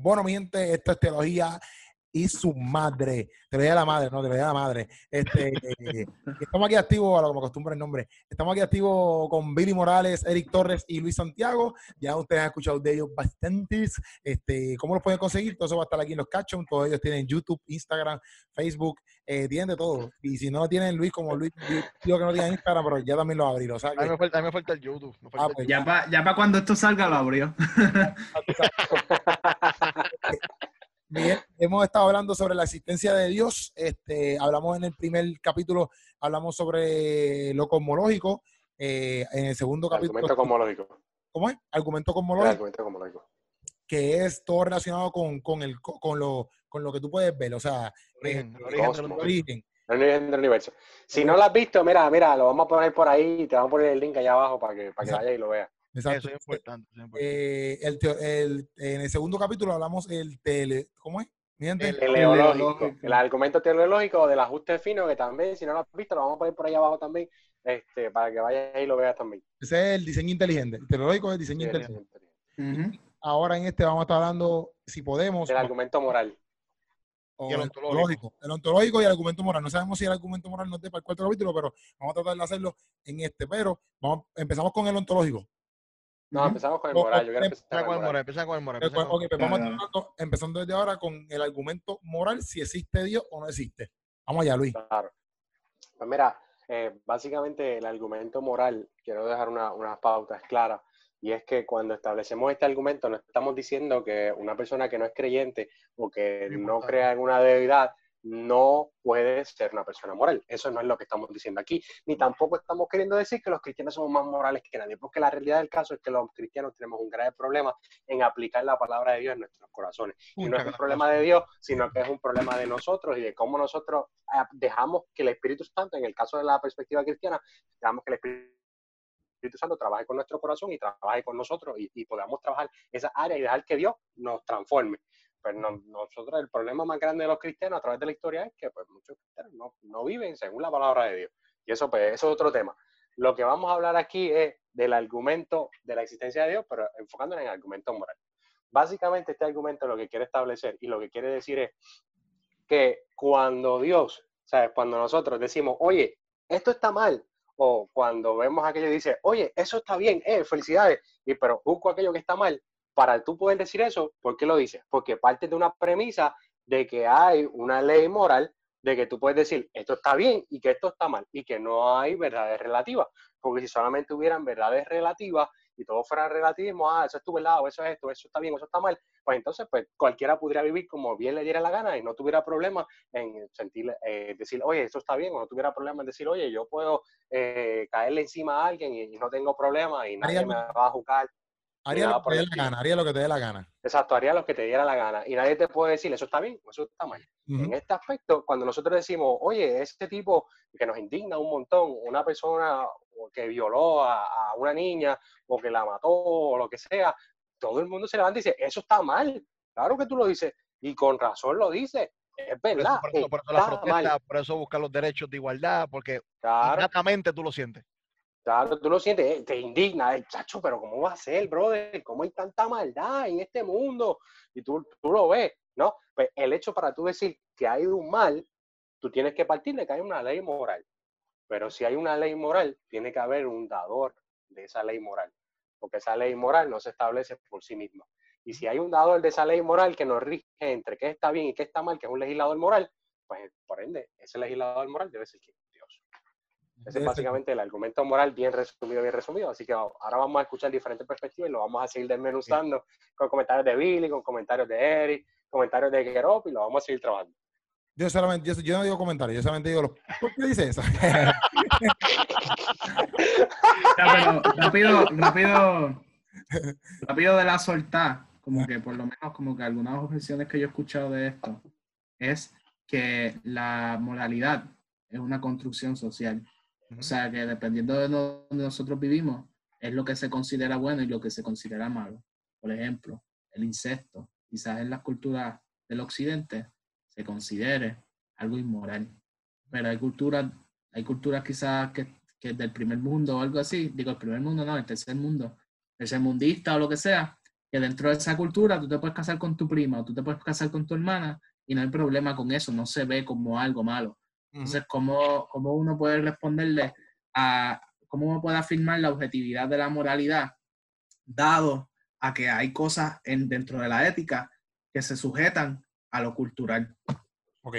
Bueno, mi gente, esto es teología y su madre. Teología de la madre, no, teología de la madre. Este, estamos aquí activos, a lo que me acostumbra el nombre. Estamos aquí activos con Billy Morales, Eric Torres y Luis Santiago. Ya ustedes han escuchado de ellos bastantes. Este, ¿Cómo los pueden conseguir? Todo eso va a estar aquí en los cachos. Todos ellos tienen YouTube, Instagram, Facebook, eh, tienen de todo. Y si no lo tienen Luis, como Luis, digo que no tiene Instagram, pero ya también lo abrió. O sea, a, mí me falta, a, mí me falta, el YouTube. Ah, pues, ya para ya pa cuando esto salga lo abrió. Bien, hemos estado hablando sobre la existencia de Dios. Este, hablamos en el primer capítulo, hablamos sobre lo cosmológico. Eh, en el segundo capítulo. Argumento cosmológico. ¿Cómo es? Argumento cosmológico. argumento cosmológico. Que es todo relacionado con, con, el, con, lo, con lo que tú puedes ver. O sea, origen, el, origen, del origen. El origen del universo. Si no lo has visto, mira, mira, lo vamos a poner por ahí. Te vamos a poner el link allá abajo para que, para que vaya y lo veas. Eso es importante. Eh, el, el, en el segundo capítulo hablamos el tele, ¿cómo es? El teleológico, el argumento teleológico del ajuste fino, que también, si no lo has visto, lo vamos a poner por ahí abajo también, este, para que vayas ahí y lo veas también. Ese es el diseño inteligente. El teleológico es el diseño inteligente. Ahora en este vamos a estar hablando, si podemos. El argumento moral. y el ontológico. El ontológico y el argumento moral. No sabemos si el argumento moral no es para el cuarto capítulo, pero vamos a tratar de hacerlo en este. Pero vamos, empezamos con el ontológico. No, empezamos con el moral. Yo empezar con el moral. Empezar con el moral. Ok, pues vamos empezando desde ahora con el argumento moral, si existe Dios o no existe. Vamos allá, Luis. Claro. Pues mira, eh, básicamente el argumento moral, quiero dejar unas una pautas claras, y es que cuando establecemos este argumento no estamos diciendo que una persona que no es creyente o que no crea en una deidad no puede ser una persona moral. Eso no es lo que estamos diciendo aquí. Ni tampoco estamos queriendo decir que los cristianos somos más morales que nadie, porque la realidad del caso es que los cristianos tenemos un grave problema en aplicar la palabra de Dios en nuestros corazones. Y no es un problema de Dios, sino que es un problema de nosotros y de cómo nosotros ah, dejamos que el Espíritu Santo, en el caso de la perspectiva cristiana, dejamos que el Espíritu Santo trabaje con nuestro corazón y trabaje con nosotros y, y podamos trabajar esa área y dejar que Dios nos transforme pues nosotros el problema más grande de los cristianos a través de la historia es que pues, muchos cristianos no, no viven según la palabra de Dios. Y eso, pues, eso es otro tema. Lo que vamos a hablar aquí es del argumento de la existencia de Dios, pero enfocándonos en el argumento moral. Básicamente este argumento lo que quiere establecer y lo que quiere decir es que cuando Dios, ¿sabes? Cuando nosotros decimos, oye, esto está mal, o cuando vemos aquello y dice, oye, eso está bien, eh, felicidades, y pero busco aquello que está mal, para tú poder decir eso, ¿por qué lo dices? Porque parte de una premisa de que hay una ley moral de que tú puedes decir esto está bien y que esto está mal y que no hay verdades relativas. Porque si solamente hubieran verdades relativas y todo fuera relativismo, ah, eso es tu verdad o eso es esto, eso está bien, eso está mal, pues entonces pues cualquiera pudiera vivir como bien le diera la gana y no tuviera problema en sentir, eh, decir, oye, eso está bien, o no tuviera problema en decir, oye, yo puedo eh, caerle encima a alguien y, no tengo problema y nadie me va a juzgar Haría lo que te dé la gana, haría lo que te dé la gana. Exacto, haría lo que te diera la gana. Y nadie te puede decir, eso está bien o eso está mal. En este aspecto, cuando nosotros decimos, oye, este tipo que nos indigna un montón, una persona que violó a, una niña o que la mató o lo que sea, todo el mundo se levanta y dice, eso está mal. Claro que tú lo dices. Y con razón lo dices. Es verdad. Por eso, por eso, por eso buscar los derechos de igualdad, porque claro. tú lo sientes. Tú lo sientes, eh, te indigna, el chacho, pero ¿cómo va a ser, brother? ¿Cómo hay tanta maldad en este mundo? Y tú, tú lo ves, ¿no? Pues el hecho para tú decir que hay un mal, tú tienes que partir de que hay una ley moral. Pero si hay una ley moral, tiene que haber un dador de esa ley moral, porque esa ley moral no se establece por sí misma. Y si hay un dador de esa ley moral que nos rige entre qué está bien y qué está mal, que es un legislador moral, pues por ende, ese legislador moral debe ser ese es básicamente el argumento moral bien resumido, bien resumido. Así que ahora vamos a escuchar diferentes perspectivas y lo vamos a seguir desmenuzando con comentarios de Billy, con comentarios de Eric, comentarios de Gerop y lo vamos a seguir trabajando. Yo solamente, yo, no digo comentarios, yo solamente digo, ¿por qué dice eso? rápido, rápido, rápido de la soltar, como que por lo menos como que algunas objeciones que yo he escuchado de esto es que la moralidad es una construcción social. O sea que dependiendo de donde nosotros vivimos, es lo que se considera bueno y lo que se considera malo. Por ejemplo, el incesto, quizás en las culturas del occidente se considere algo inmoral. Pero hay culturas, hay culturas quizás que, que del primer mundo o algo así, digo el primer mundo, no, el tercer mundo, el tercer mundista o lo que sea, que dentro de esa cultura tú te puedes casar con tu prima o tú te puedes casar con tu hermana y no hay problema con eso, no se ve como algo malo. Entonces, ¿cómo, ¿cómo, uno puede responderle a, cómo uno puede afirmar la objetividad de la moralidad, dado a que hay cosas en, dentro de la ética que se sujetan a lo cultural? Ok.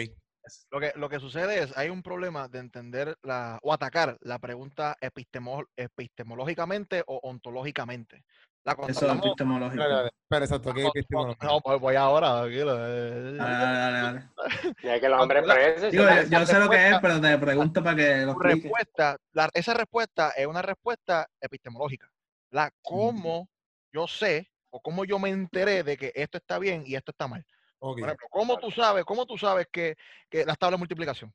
Lo que, lo que sucede es, hay un problema de entender la, o atacar la pregunta epistemológicamente o ontológicamente. La Eso es epistemológico. Pero exacto, ¿qué epistemológico? No, pues voy ahora, tranquilo. Dale, dale, dale. Ya que los hombres Digo, yo, sé lo que es, pero te pregunto para que lo respuesta, la, Esa respuesta es una respuesta epistemológica. La cómo yo sé o cómo yo me enteré de que esto está bien y esto está mal. Por ejemplo, ¿cómo tú sabes, cómo tú sabes que, que las tablas de multiplicación?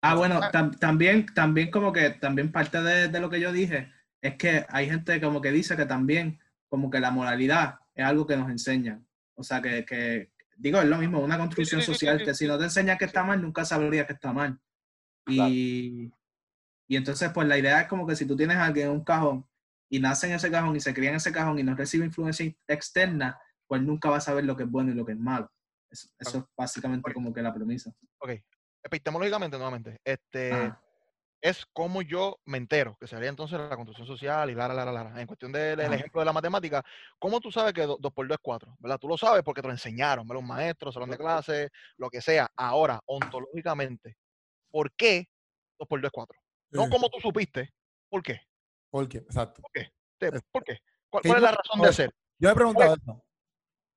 Ah, bueno, también, también como que también parte de, de, lo que yo dije es que hay gente como que dice que también como que la moralidad es algo que nos enseñan. O sea, que, que digo, es lo mismo, una construcción social que si no te enseñan que está mal, nunca sabrías que está mal. Y, y entonces, pues la idea es como que si tú tienes a alguien en un cajón y nace en ese cajón y se cría en ese cajón y no recibe influencia externa, pues nunca va a saber lo que es bueno y lo que es malo. Eso, es básicamente como que la premisa. Ok. Epistemológicamente, nuevamente, este, es como yo me entero, que sería entonces la construcción social y la, la, la, la. En cuestión del ejemplo de la matemática, ¿cómo tú sabes que 2 por 2 es 4? ¿Verdad? Tú lo sabes porque te lo enseñaron, ¿verdad? Un maestro, salón de clase, lo que sea. Ahora, ontológicamente, ¿por qué 2 por 2 es 4? No como tú supiste, ¿por qué? ¿Por qué? Exacto. ¿Por qué? ¿Por qué? ¿Cuál, es la razón de hacer? Yo he preguntado eso.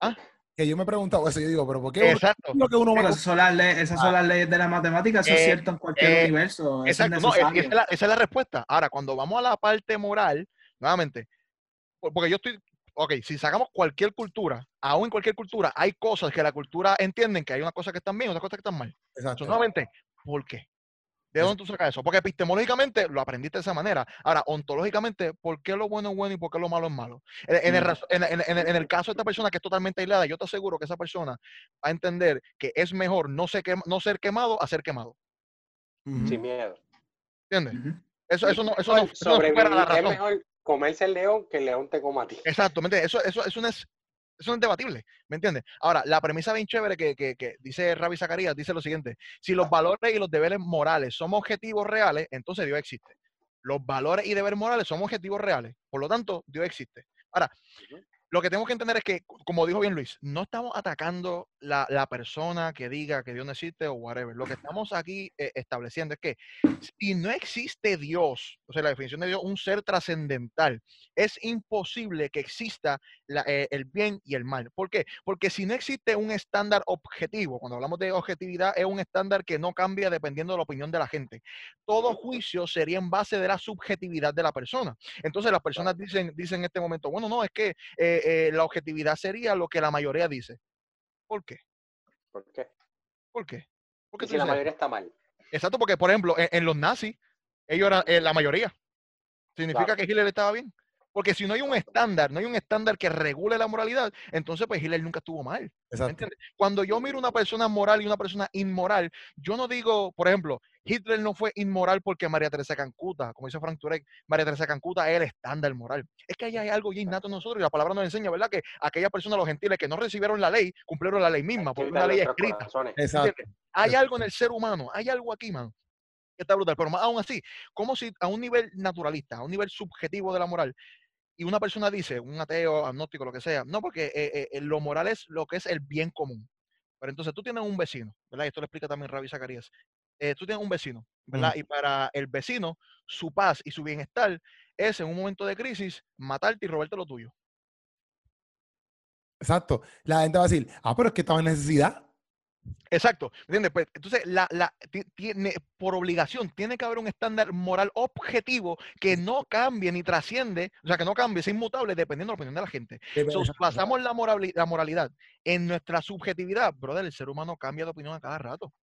¿Ah? Que yo me he preguntado eso, yo digo, pero ¿por qué? Exacto. Lo que uno esas, son las leyes, esas son las leyes de la matemática, eso es eh, cierto en cualquier eh, universo. Exacto, no, esa, es la, esa, es la, respuesta. Ahora, cuando vamos a la parte moral, nuevamente, porque yo estoy, ok, si sacamos cualquier cultura, aún en cualquier cultura, hay cosas que la cultura entienden que hay una cosa que están bien, otras cosas que están mal. Exacto. nuevamente, ¿por qué? ¿De dónde tú sacas eso? Porque epistemológicamente lo aprendiste de esa manera. Ahora, ontológicamente, ¿por qué lo bueno es bueno y por qué lo malo es malo? En, el, caso de esta persona que es totalmente aislada, yo te aseguro que esa persona va a entender que es mejor no ser, no ser quemado a ser quemado. Sin miedo. ¿Entiendes? Eso, eso no, eso no, eso la razón. Es mejor comerse el león que el león te coma a ti. Exacto, Eso, eso, eso no es eso es debatible, ¿me entiendes? Ahora, la premisa bien chévere que, que, que dice Rabbi Zacarías dice lo siguiente: si los valores y los deberes morales son objetivos reales, entonces Dios existe. Los valores y deberes morales son objetivos reales, por lo tanto, Dios existe. Ahora, lo que tengo que entender es que, como dijo bien Luis, no estamos atacando la, la persona que diga que Dios no existe o whatever. Lo que estamos aquí eh, estableciendo es que si no existe Dios, o sea, la definición de Dios, un ser trascendental, es imposible que exista eh, el bien y el mal. ¿Por qué? Porque si no existe un estándar objetivo, cuando hablamos de objetividad, es un estándar que no cambia dependiendo de la opinión de la gente. Todo juicio sería en base de la subjetividad de la persona. Entonces las personas dicen, dicen en este momento, bueno, no, es que... Eh, eh, la objetividad sería lo que la mayoría dice. ¿Por qué? ¿Por qué? ¿Por qué? Porque si la mayoría está mal. Exacto, porque por ejemplo, en, los nazis, ellos eran la mayoría. ¿Significa que Hitler estaba bien? Porque si no hay un estándar, no hay un estándar que regule la moralidad, entonces pues Hitler nunca estuvo mal. Cuando yo miro una persona moral y una persona inmoral, yo no digo, por ejemplo, Hitler no fue inmoral porque María Teresa Cancuta, como dice Frank Turek, María Teresa Cancuta es el estándar moral. Es que ahí hay algo ya innato en nosotros y la palabra nos enseña, ¿verdad? Que aquellas personas, los gentiles que no recibieron la ley, cumplieron la ley misma, porque una ley escrita. Hay algo en el ser humano, hay algo aquí, man, que está brutal. Pero más aún así, como si a un nivel naturalista, a un nivel subjetivo de la moral, y una persona dice, un ateo, agnóstico, lo que sea, no, porque eh, eh, lo moral es lo que es el bien común. Pero entonces tú tienes un vecino, ¿verdad? Y esto lo explica también Rabbi Zacarías. Eh, tú tienes un vecino, ¿verdad? Y para el vecino, su paz y su bienestar es en un momento de crisis matarte y robarte lo tuyo. Exacto. La gente va a decir, ah, pero es que estaba en necesidad. Exacto, ¿entiendes? Pues, entonces, la, la, tiene, por obligación, tiene que haber un estándar moral objetivo que no cambie ni trasciende, o sea, que no cambie, es inmutable dependiendo de la opinión de la gente. Si pasamos la, la moralidad en nuestra subjetividad, brother, el ser humano cambia de opinión a cada rato.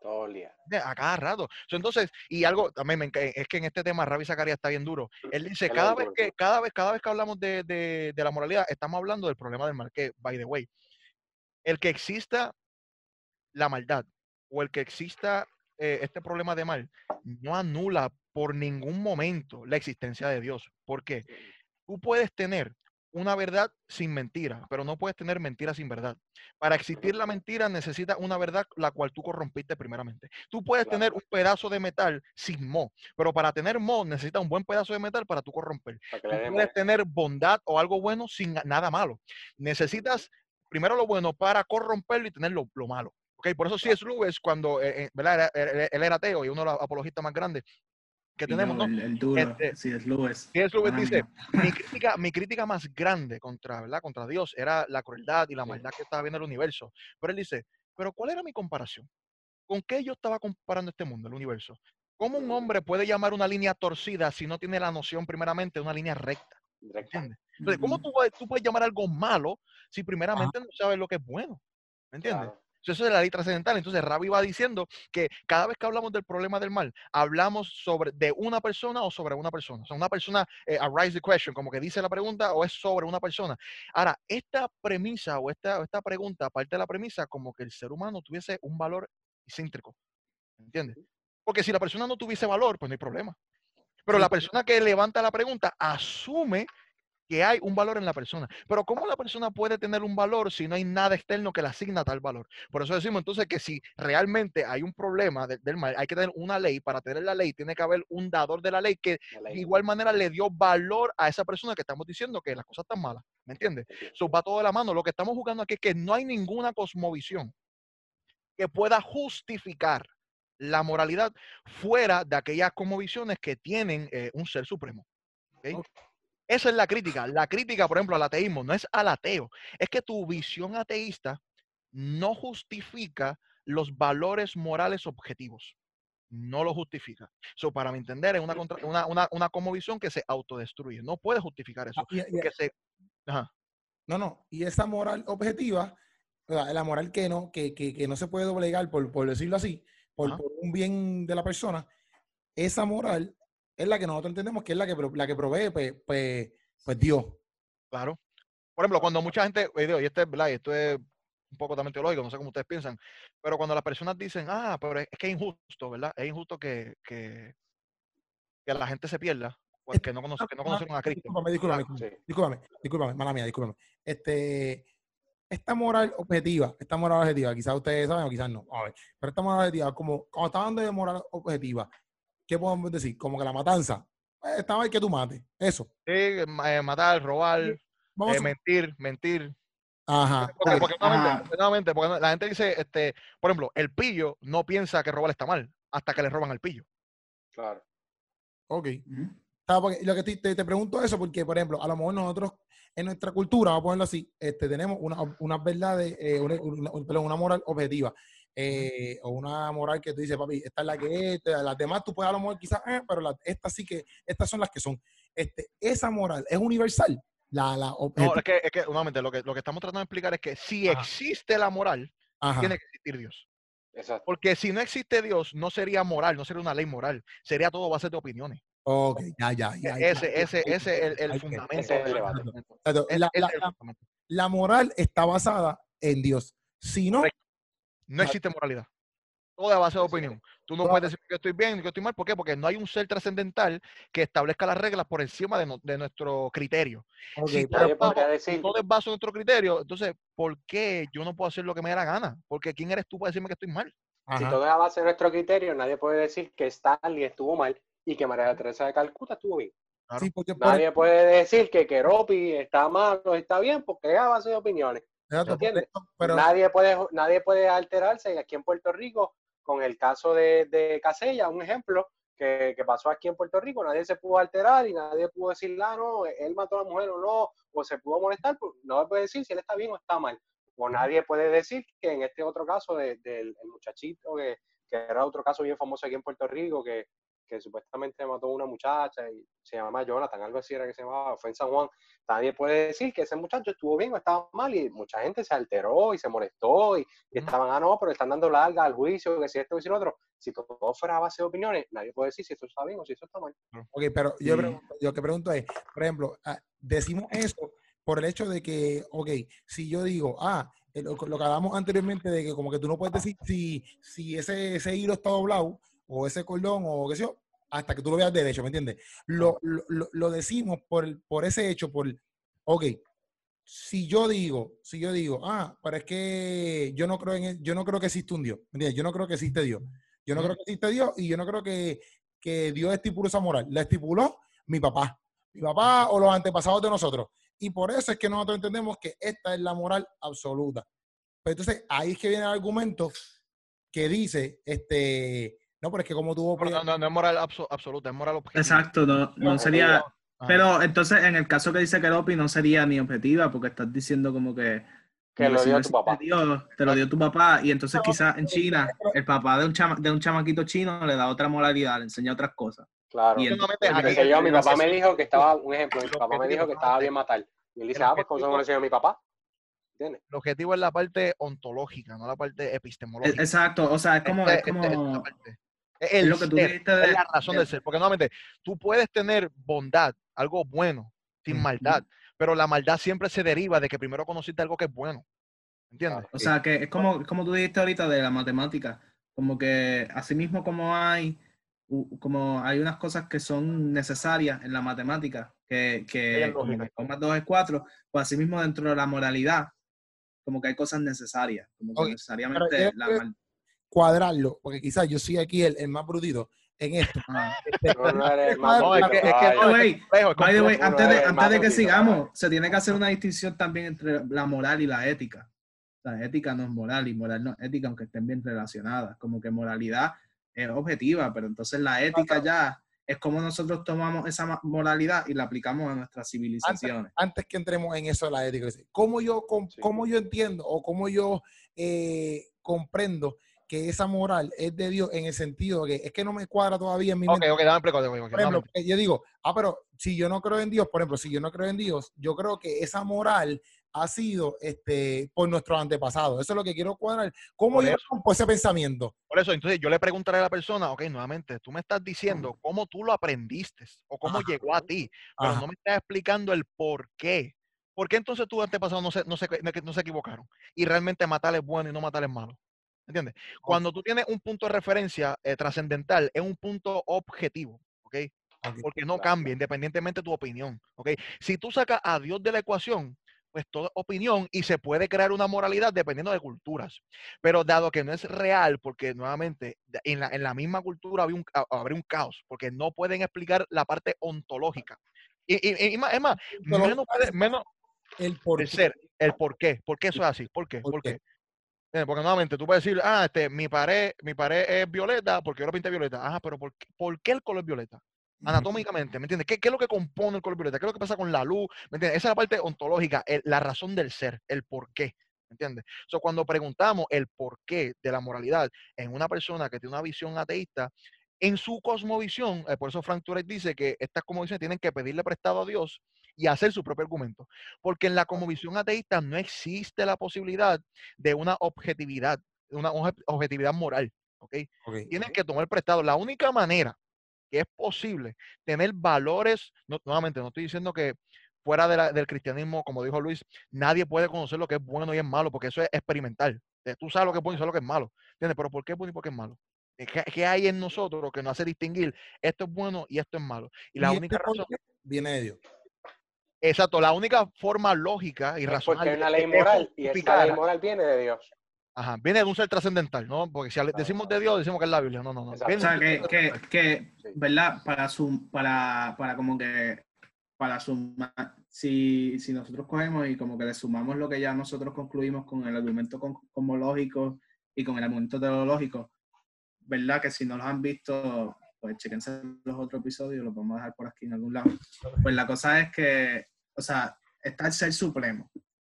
Todo el día. A cada rato. Entonces, y algo también me es que en este tema Ravi Zacarías está bien duro. Él dice, cada vez que, cada vez, cada vez que hablamos de, de, de la moralidad, estamos hablando del problema del mal, que, by the way, el que exista la maldad o el que exista eh, este problema de mal no anula por ningún momento la existencia de Dios. Porque tú puedes tener una verdad sin mentira, pero no puedes tener mentira sin verdad. Para existir la mentira necesita una verdad la cual tú corrompiste primeramente. Tú puedes tener un pedazo de metal sin mo, pero para tener mo necesitas un buen pedazo de metal para tú corromper. Tú puedes tener bondad o algo bueno sin nada malo. Necesitas primero lo bueno para corromperlo y tener lo, malo. Okay, por eso sí es Lewis cuando eh, eh, ¿verdad? Él, era ateo y uno de los apologistas más grandes que tenemos, ¿no? El, duro, este, sí, es Lewis. Sí, es Lewis dice, mi crítica, mi crítica más grande contra, ¿verdad? contra Dios era la crueldad y la maldad que estaba viendo el universo. Pero él dice, pero ¿cuál era mi comparación? ¿Con qué yo estaba comparando este mundo, el universo? ¿Cómo un hombre puede llamar una línea torcida si no tiene la noción primeramente de una línea recta? ¿Entiendes? Entonces, ¿cómo tú, tú, puedes llamar algo malo si primeramente no sabes lo que es bueno? ¿Me entiendes? Eso es la ley trascendental. Entonces, Rabbi va diciendo que cada vez que hablamos del problema del mal, hablamos sobre de una persona o sobre una persona. O sea, una persona, eh, arise the question, como que dice la pregunta, o es sobre una persona. Ahora, esta premisa o esta, esta pregunta parte de la premisa como que el ser humano tuviese un valor céntrico. ¿Entiendes? Porque si la persona no tuviese valor, pues no hay problema. Pero la persona que levanta la pregunta asume que hay un valor en la persona. Pero ¿cómo la persona puede tener un valor si no hay nada externo que le asigna tal valor? Por eso decimos entonces que si realmente hay un problema del mal, hay que tener una ley. Para tener la ley tiene que haber un dador de la ley que de igual manera le dio valor a esa persona que estamos diciendo que las cosas están malas. ¿Me entiendes? Eso va todo de la mano. Lo que estamos jugando aquí es que no hay ninguna cosmovisión que pueda justificar la moralidad fuera de aquellas cosmovisiones que tienen eh, un ser supremo. Esa es la crítica. La crítica, por ejemplo, al ateísmo no es al ateo. Es que tu visión ateísta no justifica los valores morales objetivos. No lo justifica. Eso, para mi entender, es una, una, una, una visión que se autodestruye. No puede justificar eso. Ah, no, no. Y esa moral objetiva, la moral que no, que, que, no se puede doblegar, por, por decirlo así, por, por, un bien de la persona, esa moral es la que nosotros entendemos que es la que, la que provee pues, pues, pues Dios. Claro. Por ejemplo, cuando mucha gente, y este, esto es un poco también teológico, no sé cómo ustedes piensan, pero cuando las personas dicen, ah, pero es, que es injusto, ¿verdad? Es injusto que, que, que la gente se pierda porque no, conoce, que no a Cristo. Discúlpame, discúlpame, discúlpame, discúlpame, mala mía, discúlpame. Este, esta moral objetiva, esta moral objetiva, quizás ustedes saben o quizás no, a ver, pero esta moral objetiva, como cuando está hablando de moral objetiva, ¿qué podemos decir? Como que la matanza. Eh, está mal que tú mates. Eso. Sí, eh, matar, robar, eh, mentir, mentir. Ajá. Porque, nuevamente, porque la gente dice, este, por ejemplo, el pillo no piensa que robar está mal hasta que le roban al pillo. Claro. Ok. lo que te, te, pregunto eso porque, por ejemplo, a lo mejor nosotros en nuestra cultura, vamos a ponerlo así, este, tenemos una, una verdad, una, una, moral objetiva. Eh, o una moral que tú dices, papi, esta es la que es, las demás tú puedes a lo mejor quizás, eh, pero estas sí que, estas son las que son. Este, esa moral es universal. La, la no, es que, es que, nuevamente, lo que, lo que estamos tratando de explicar es que si existe la moral, tiene que existir Dios. Exacto. Porque si no existe Dios, no sería moral, no sería una ley moral, sería todo base de opiniones. Ok, ya, ya, ya. Ese, ese, ese es el, fundamento. La, moral está basada en Dios. Si no, no existe moralidad. Todo es base de opinión. Tú no puedes decir que estoy bien, que estoy mal. ¿Por qué? Porque no hay un ser trascendental que establezca las reglas por encima de, nuestro criterio. si todo, es baso, nuestro criterio, entonces, ¿por qué yo no puedo hacer lo que me dé la gana? Porque ¿quién eres tú para decirme que estoy mal? Si todo es a base de nuestro criterio, nadie puede decir que Stanley estuvo mal y que María Teresa de Calcuta estuvo bien. nadie puede decir que Keropi está mal o está bien porque es a base de opiniones nadie, puede, nadie puede alterarse aquí en Puerto Rico con el caso de, de Casella, un ejemplo que, que, pasó aquí en Puerto Rico, nadie se pudo alterar y nadie pudo decir, ah, no, él mató a la mujer o no, o se pudo molestar, pues no puede decir si él está bien o está mal. O nadie puede decir que en este otro caso del muchachito, que, que, era otro caso bien famoso aquí en Puerto Rico, que, que supuestamente mató a una muchacha y se llamaba Jonathan, algo así era que se llamaba, fue en San Juan. Nadie puede decir que ese muchacho estuvo bien o estaba mal y mucha gente se alteró y se molestó y, estaban, ah, no, pero están dando larga al juicio, que si esto, que si lo otro. Si todo fuera a base de opiniones, nadie puede decir si esto está bien o si esto está mal. Ok, pero yo, pregunto, yo que pregunto es, por ejemplo, ah, decimos eso por el hecho de que, ok, si yo digo, ah, lo, que hablamos anteriormente de que como que tú no puedes decir si, si ese, ese hilo está doblado o ese cordón o qué sé yo, hasta que tú lo veas derecho, ¿me entiendes? Lo, lo, lo, decimos por, por ese hecho, por, ok, si yo digo, si yo digo, ah, pero es que yo no creo en, yo no creo que existe un Dios, ¿entiendes? Yo no creo que existe Dios. Yo no creo que existe Dios y yo no creo que, que Dios estipuló esa moral. La estipuló mi papá, mi papá o los antepasados de nosotros. Y por eso es que nosotros entendemos que esta es la moral absoluta. Pero entonces ahí es que viene el argumento que dice, este, no, pero es que como tuvo... No, no, no, es moral absoluta, es moral objetiva. Exacto, no, no sería... Pero entonces, en el caso que dice Keropi, no sería ni objetiva, porque estás diciendo como que. Que lo dio tu papá. te lo dio tu papá. Y entonces, quizás en China, el papá de un, chama, de un chamaquito chino le da otra moralidad, le enseña otras cosas. Claro. Y yo, mi papá me dijo que estaba, un ejemplo, mi papá me dijo que estaba bien matar. Y él dice, ah, pues ¿cómo se lo enseñó mi papá? ¿Entiendes? El objetivo es la parte ontológica, no la parte epistemológica. Exacto, o sea, es como. Es como... Es, lo que tú es la razón de, ser. Porque nuevamente, tú puedes tener bondad, algo bueno, sin maldad, pero la maldad siempre se deriva de que primero conociste algo que es bueno. ¿Entiendes? O sea, que es como, como tú dijiste ahorita de la matemática, como que así mismo como hay, como hay unas cosas que son necesarias en la matemática, que, que como más 2 es 4, pues así mismo dentro de la moralidad, como que hay cosas necesarias, como que necesariamente la, cuadrarlo, porque quizás yo soy aquí el, más brudito en esto. antes de, antes de que sigamos, se tiene que hacer una distinción también entre la moral y la ética. La ética no es moral y moral no es ética, aunque estén bien relacionadas. Como que moralidad es objetiva, pero entonces la ética ya es como nosotros tomamos esa moralidad y la aplicamos a nuestras civilizaciones. Antes, que entremos en eso de la ética, ¿cómo yo, cómo, yo entiendo o cómo yo eh, comprendo que esa moral es de Dios en el sentido de que es que no me cuadra todavía en mi mente. Ok, ok, dame Por ejemplo, yo digo, ah, pero si yo no creo en Dios, por ejemplo, si yo no creo en Dios, yo creo que esa moral ha sido este, por nuestros antepasados. Eso es lo que quiero cuadrar. ¿Cómo yo ese pensamiento? Por eso, entonces yo le preguntaré a la persona, ok, nuevamente, tú me estás diciendo cómo tú lo aprendiste o cómo llegó a ti, pero no me estás explicando el por qué. ¿Por qué entonces tus antepasados no se, no, se, no se equivocaron? Y realmente matar es bueno y no matar es malo. ¿Entiendes? Cuando tú tienes un punto de referencia eh, trascendental, es un punto objetivo, ¿ok? Porque no cambia independientemente de tu opinión, ¿ok? Si tú sacas a Dios de la ecuación, pues toda opinión y se puede crear una moralidad dependiendo de culturas. Pero dado que no es real, porque nuevamente en la, en la misma cultura habría un, habría un caos, porque no pueden explicar la parte ontológica. Y, y, y más, es más, menos, menos el por ser, el por qué, por qué eso es así, por qué, por qué. Porque nuevamente tú puedes decir, ah, este, mi pared, mi pared es violeta porque yo lo pinté violeta. Ajá, pero ¿por qué, ¿por qué el color violeta? Anatómicamente, ¿me entiendes? ¿Qué, ¿Qué, es lo que compone el color violeta? ¿Qué es lo que pasa con la luz? ¿Me entiendes? Esa es la parte ontológica, la razón del ser, el por qué. ¿Me entiendes? So, cuando preguntamos el por qué de la moralidad en una persona que tiene una visión ateísta, en su cosmovisión, eh, por eso Frank Turek dice que estas cosmovisiones tienen que pedirle prestado a Dios y hacer su propio argumento. Porque en la visión ateísta no existe la posibilidad de una objetividad, una objetividad moral. ¿ok? Tienes que tomar prestado. La única manera que es posible tener valores, nuevamente, no estoy diciendo que fuera del cristianismo, como dijo Luis, nadie puede conocer lo que es bueno y es malo, porque eso es experimental. Eh, tú sabes lo que es bueno y sabes lo que es malo. ¿Entiendes? Pero ¿por qué es bueno y por qué es malo? ¿Qué, hay en nosotros que nos hace distinguir esto es bueno y esto es malo? Y la única razón viene de Dios. Exacto, la única forma lógica y racional. Porque hay una ley moral y esa ley moral viene de Dios. Ajá, viene de un ser trascendental, ¿no? Porque si decimos de Dios, decimos que es la Biblia. No, no, no. O sea, que, que, que, ¿verdad? Para, su, para, para como que, para sumar, si, si nosotros cogemos y como que le sumamos lo que ya nosotros concluimos con el argumento cosmológico y con el argumento teológico, ¿verdad? Que si no los han visto, pues chequense los otros episodios, los vamos a dejar por aquí en algún lado. Pues la cosa es que, o sea, está el ser supremo.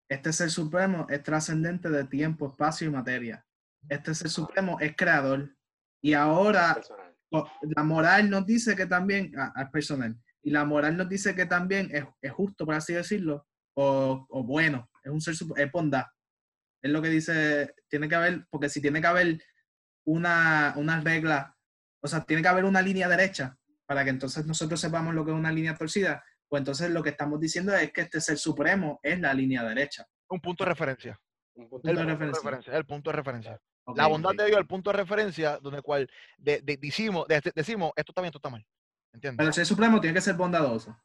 Este ser supremo es trascendente de tiempo, espacio y materia. Este ser supremo es creador. Y ahora la moral nos dice que también, al ah, personal, y la moral nos dice que también es, es justo, por así decirlo, o, o, bueno, es un ser supremo, es bondad. Es lo que dice, tiene que haber, porque si tiene que haber una, una regla o sea, tiene que haber una línea derecha para que entonces nosotros sepamos lo que es una línea torcida. Pues entonces lo que estamos diciendo es que este ser supremo es la línea derecha. Un punto de referencia. Un punto, de, referencia. El punto de referencia. la bondad de Dios, el punto de referencia donde cual decimos, decimos, esto está bien, esto está mal. ¿Entiendes? Pero el ser supremo tiene que ser bondadoso.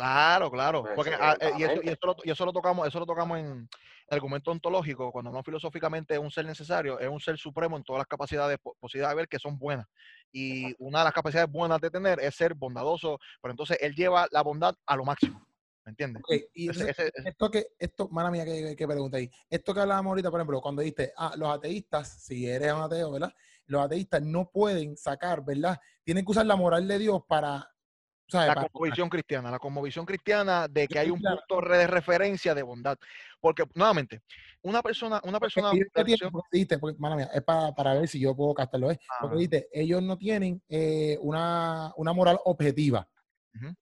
Claro, claro. Pues, Porque, ah, eh, y, eso, y, eso lo, y eso lo tocamos, eso lo tocamos en el argumento ontológico, cuando hablamos filosóficamente es un ser necesario, es un ser supremo en todas las capacidades po- posibles de ver que son buenas. Y una de las capacidades buenas de tener es ser bondadoso, pero entonces él lleva la bondad a lo máximo. ¿Me entiendes? Y Ese- entonces, ese- esto que, esto, mala mía que, que pregunta ahí, esto que hablábamos ahorita, por ejemplo, cuando dijiste, ah, los ateístas, si eres un ateo, ¿verdad? Los ateístas no pueden sacar, ¿verdad? Tienen que usar la moral de Dios para, ¿sabes? la Para- conmovisión cristiana, la conmovisión cristiana de que hay un punto de referencia de bondad. Porque, nuevamente, una persona, una porque persona, la porque porque, mía, es para, para ver si yo puedo captarlo, ¿eh? Porque Ah. dijiste, ellos no tienen eh, una, una moral objetiva. Ujú.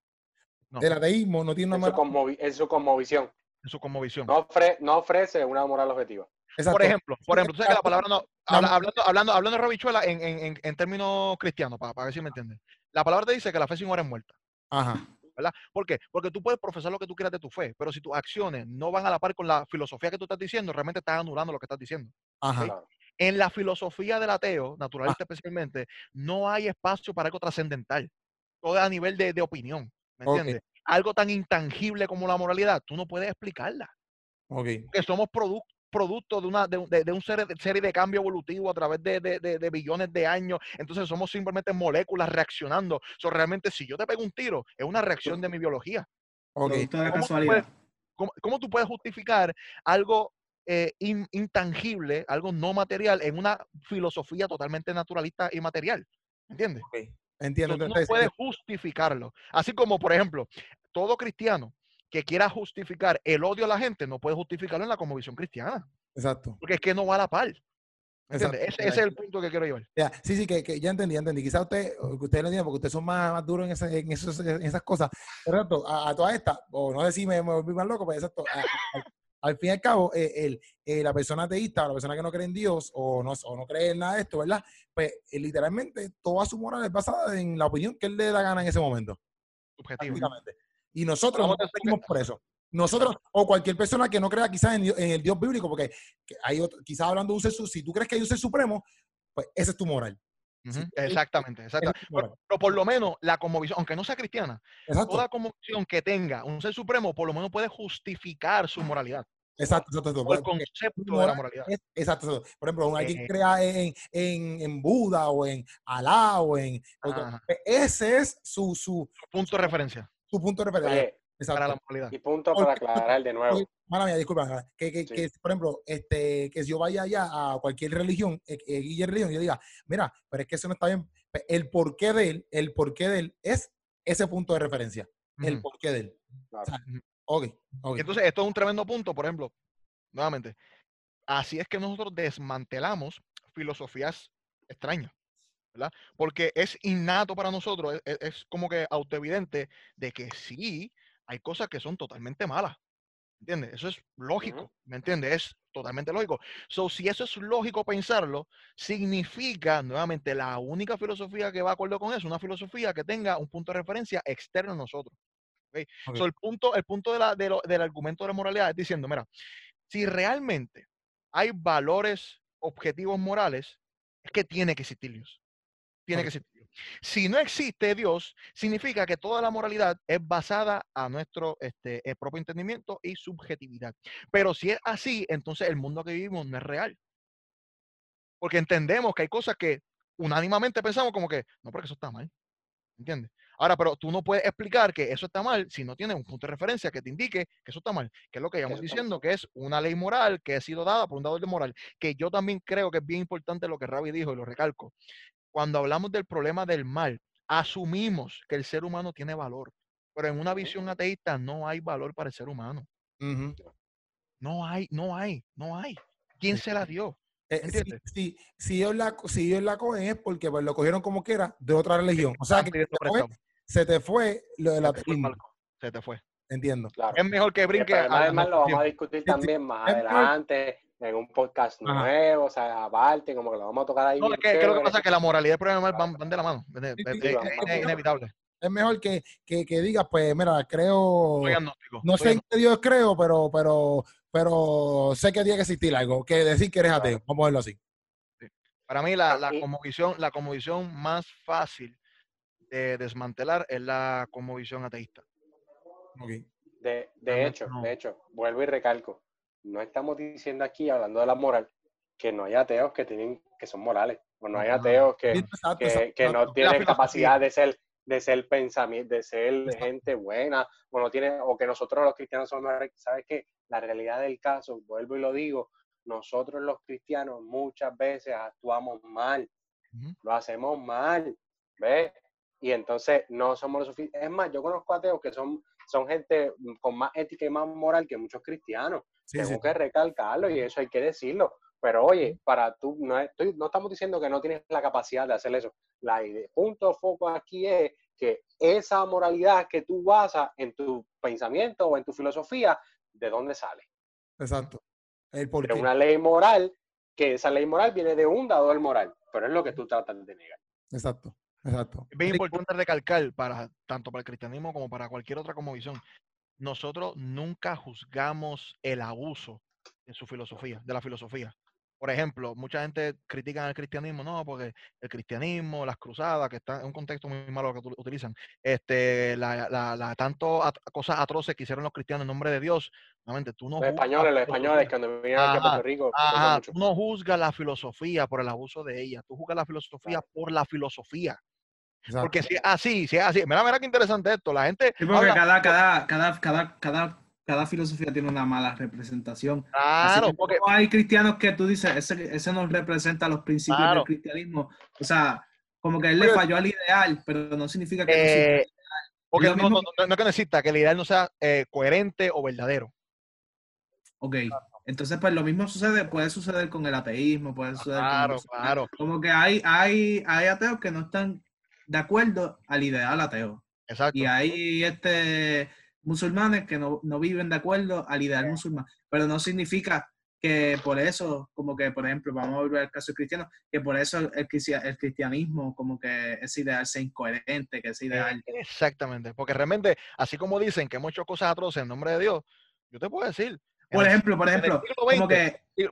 No. El ateísmo no tiene En una su, moral conmovi- en su conmovisión. en su conmovisión. No, ofre- no ofrece una moral objetiva. Por Exacto. ejemplo, por ejemplo, tú sabes que la palabra no, La- habla- hablando, hablando, hablando de Rabichuela en, en, en, en términos cristianos, para, para ver si me entiendes. La palabra te dice que la fe sin obra es muerta, Ajá. ¿verdad? ¿Por qué? Porque tú puedes profesar lo que tú quieras de tu fe, pero si tus acciones no van a la par con la filosofía que tú estás diciendo, realmente estás anulando lo que estás diciendo. Ajá. En la filosofía del ateo, naturalista especialmente, no hay espacio para algo trascendental. Todo a nivel de, de opinión, ¿me entiendes? Algo tan intangible como la moralidad, tú no puedes explicarla. Ok. que somos produ- producto de una de, un- de- de un serie, de serie de cambio evolutivo a través de, de- de- de billones de años. Entonces somos simplemente moléculas reaccionando. So, realmente, si yo te pego un tiro, es una reacción de mi biología. Ok. Producto de ¿Cómo tú casualidad. ¿Cómo, cómo tú puedes justificar algo eh, in- intangible, algo no material, en una filosofía totalmente naturalista y material? ¿Entiendes? ok. Entiendo. Tú no entonces, puedes justificarlo. Así como, por ejemplo, todo cristiano que quiera justificar el odio a la gente no puede justificarlo en la conmovisión cristiana. Exacto. Porque es que no va a la par. Ese, ese es el punto que quiero llevar. Ya, sí, sí, que, que ya entendí, ya entendí. Quizás usted, ustedes lo entiendan porque ustedes son más, más duros en, ese- en, esos- en esas cosas. Pero exacto, a, a todas estas, o no si me, me volví más loco, pero exacto, a- a- al fin y al cabo, eh, el, eh, la persona ateísta o la persona que no cree en Dios o no, o no cree en nada de esto, ¿verdad? Pues eh, literalmente toda su moral es basada en la opinión que él le da gana en ese momento, Subjetivo. Y nosotros no a seguimos por eso. Nosotros, o cualquier persona que no crea quizás en, el Dios bíblico, porque que hay otro- quizás hablando de un ser, su- si tú crees que hay un ser supremo, pues esa es tu moral. Exactamente, tu Pero, por lo menos la conmovisión, aunque no sea cristiana, Exacto. toda conmovisión que tenga un ser supremo, por lo menos puede justificar su moralidad. Exacto, exacto, el Porque concepto de la moral moralidad. es- exacto, exacto. Por ejemplo, alguien que crea en, en, en Buda o en Alá o en... Ajá. ese es su, su, Punto de referencia su punto de referencia. Exacto. para la moralidad. y punto para Porque- aclarar de nuevo. Mala mía, disculpa. Que, que, Sí. que, por ejemplo, este, que si yo vaya allá a cualquier religión, eh, eh, religión, yo diga, mira, pero es que eso no está bien. Pe- El porqué de él, el porqué de él es ese punto de referencia. El porqué de él. Claro. O sea, Ujú. ok, entonces, esto es un tremendo punto, por ejemplo, nuevamente, así es que nosotros desmantelamos filosofías extrañas, ¿verdad? Porque es innato para nosotros, es, es- es como que autoevidente de que sí, hay cosas que son totalmente malas, ¿entiendes? Eso es lógico, ¿me entiendes? Es totalmente lógico. So, si eso es lógico pensarlo, significa, nuevamente, la única filosofía que va de acuerdo con eso, una filosofía que tenga un punto de referencia externo a nosotros. So, el punto, el punto de la- de lo- del argumento de la moralidad es diciendo, mira, si realmente hay valores objetivos morales, es que tiene que existir Dios. Tiene que existir. Si no existe Dios, significa que toda la moralidad es basada a nuestro este, eh, propio entendimiento y subjetividad. Pero si es así, entonces el mundo que vivimos no es real. Porque entendemos que hay cosas que unánimemente pensamos como que, no, porque eso está mal. ¿Entiendes? Ahora, pero tú no puedes explicar que eso está mal si no tienes un punto de referencia que te indique que eso está mal, que es lo que está diciendo, que es una ley moral que ha sido dada por un dador de moral, que yo también creo que es bien importante lo que Ravi dijo y lo recalco. Cuando hablamos del problema del mal, asumimos que el ser humano tiene valor, pero en una visión ateísta no hay valor para el ser humano. No hay, no hay, no hay. ¿Quién Sí. se la dio? Eh, si, si, si ellos la, si ellos la cogen es porque pues, lo cogieron como quiera de otra religión. O sea, que se te fue, prestado. se te fue lo del el ateísmo. Se te fue. Entiendo. Claro. Es mejor que el brinque problema a- del mal lo vamos a discutir sí. también más Es adelante, un podcast Ajá. nuevo, o sea, aparte, como que lo vamos a tocar ahí. No, es que, lo que pasa es que la moralidad y el problema del mal van, van de la mano. Es, Sí, es- sí, es- van- es van- inevitable. Es mejor que, que, que digas, pues, mira, creo. Soy agnóstico. No soy sé en qué Dios creo, pero, pero, pero sé que tiene que existir algo. Que decir que eres Claro. ateo. Vamos a verlo así. Para mí, la, la, Y- conmovisión, la conmovisión más fácil de desmantelar es la conmovisión ateísta. De, de hecho, de hecho, vuelvo y recalco, no estamos diciendo aquí, hablando de la moral, que no hay ateos que tienen, que son morales, o no hay ateos que, que, no tienen capacidad de ser de ser pensamiento, de ser gente buena, o no tiene, o que nosotros los cristianos somos, ¿sabes qué? La realidad del caso, vuelvo y lo digo, nosotros los cristianos muchas veces actuamos mal, lo hacemos mal, ¿ves? Y entonces no somos lo suficiente. Es más, yo conozco ateos que son, son gente con más ética y más moral que muchos cristianos. Tengo que recalcarlo y eso hay que decirlo. Pero oye, para tú, no, estoy, no estamos diciendo que no tienes la capacidad de hacer eso. La idea, punto foco aquí es que esa moralidad que tú basas en tu pensamiento o en tu filosofía, ¿de dónde sale? Exacto. El por una ley moral, que esa ley moral viene de un dador moral, pero es lo que tú tratas de negar. Exacto. Exacto. Es bien importante recalcar para tanto para el cristianismo como para cualquier otra como visión. Nosotros nunca juzgamos el abuso de su filosofía, de la filosofía. Por ejemplo, mucha gente critica al cristianismo, no, porque el cristianismo, las cruzadas, que están en un contexto muy malo que utilizan, este, la, la, la tanto cosas atroces que hicieron los cristianos en nombre de Dios. Nuevamente, tú no los españoles, los españoles, cuando vinieron aquí a Puerto Rico. tú no juzgas la filosofía por el abuso de ella, tú juzgas la filosofía por la filosofía. Porque si es así, si es así, mira, mira qué interesante esto. La gente. Sí, porque cada, cada, cada, cada, cada cada filosofía tiene una mala representación. Claro, porque hay cristianos que tú dices, ese, ese no representa los principios del cristianismo. O sea, como que él le falló al ideal, pero no significa que eh, no, no, no, no, que necesita que el ideal no sea eh, coherente o verdadero. Ok. Entonces, pues lo mismo sucede, puede suceder con el ateísmo, puede suceder claro, Claro, Como que hay, hay, hay ateos que no están de acuerdo al ideal ateo. Exacto. Y hay este musulmanes que no, viven de acuerdo al ideal musulmán, pero no significa que por eso, como que, por ejemplo, vamos a volver al caso cristiano, que por eso el, el cristianismo, como que ese ideal sea incoherente, que ese ideal... Exactamente, porque realmente, así como dicen que hecho cosas atroces en nombre de Dios, yo te puedo decir... Por ejemplo, por ejemplo, como que... es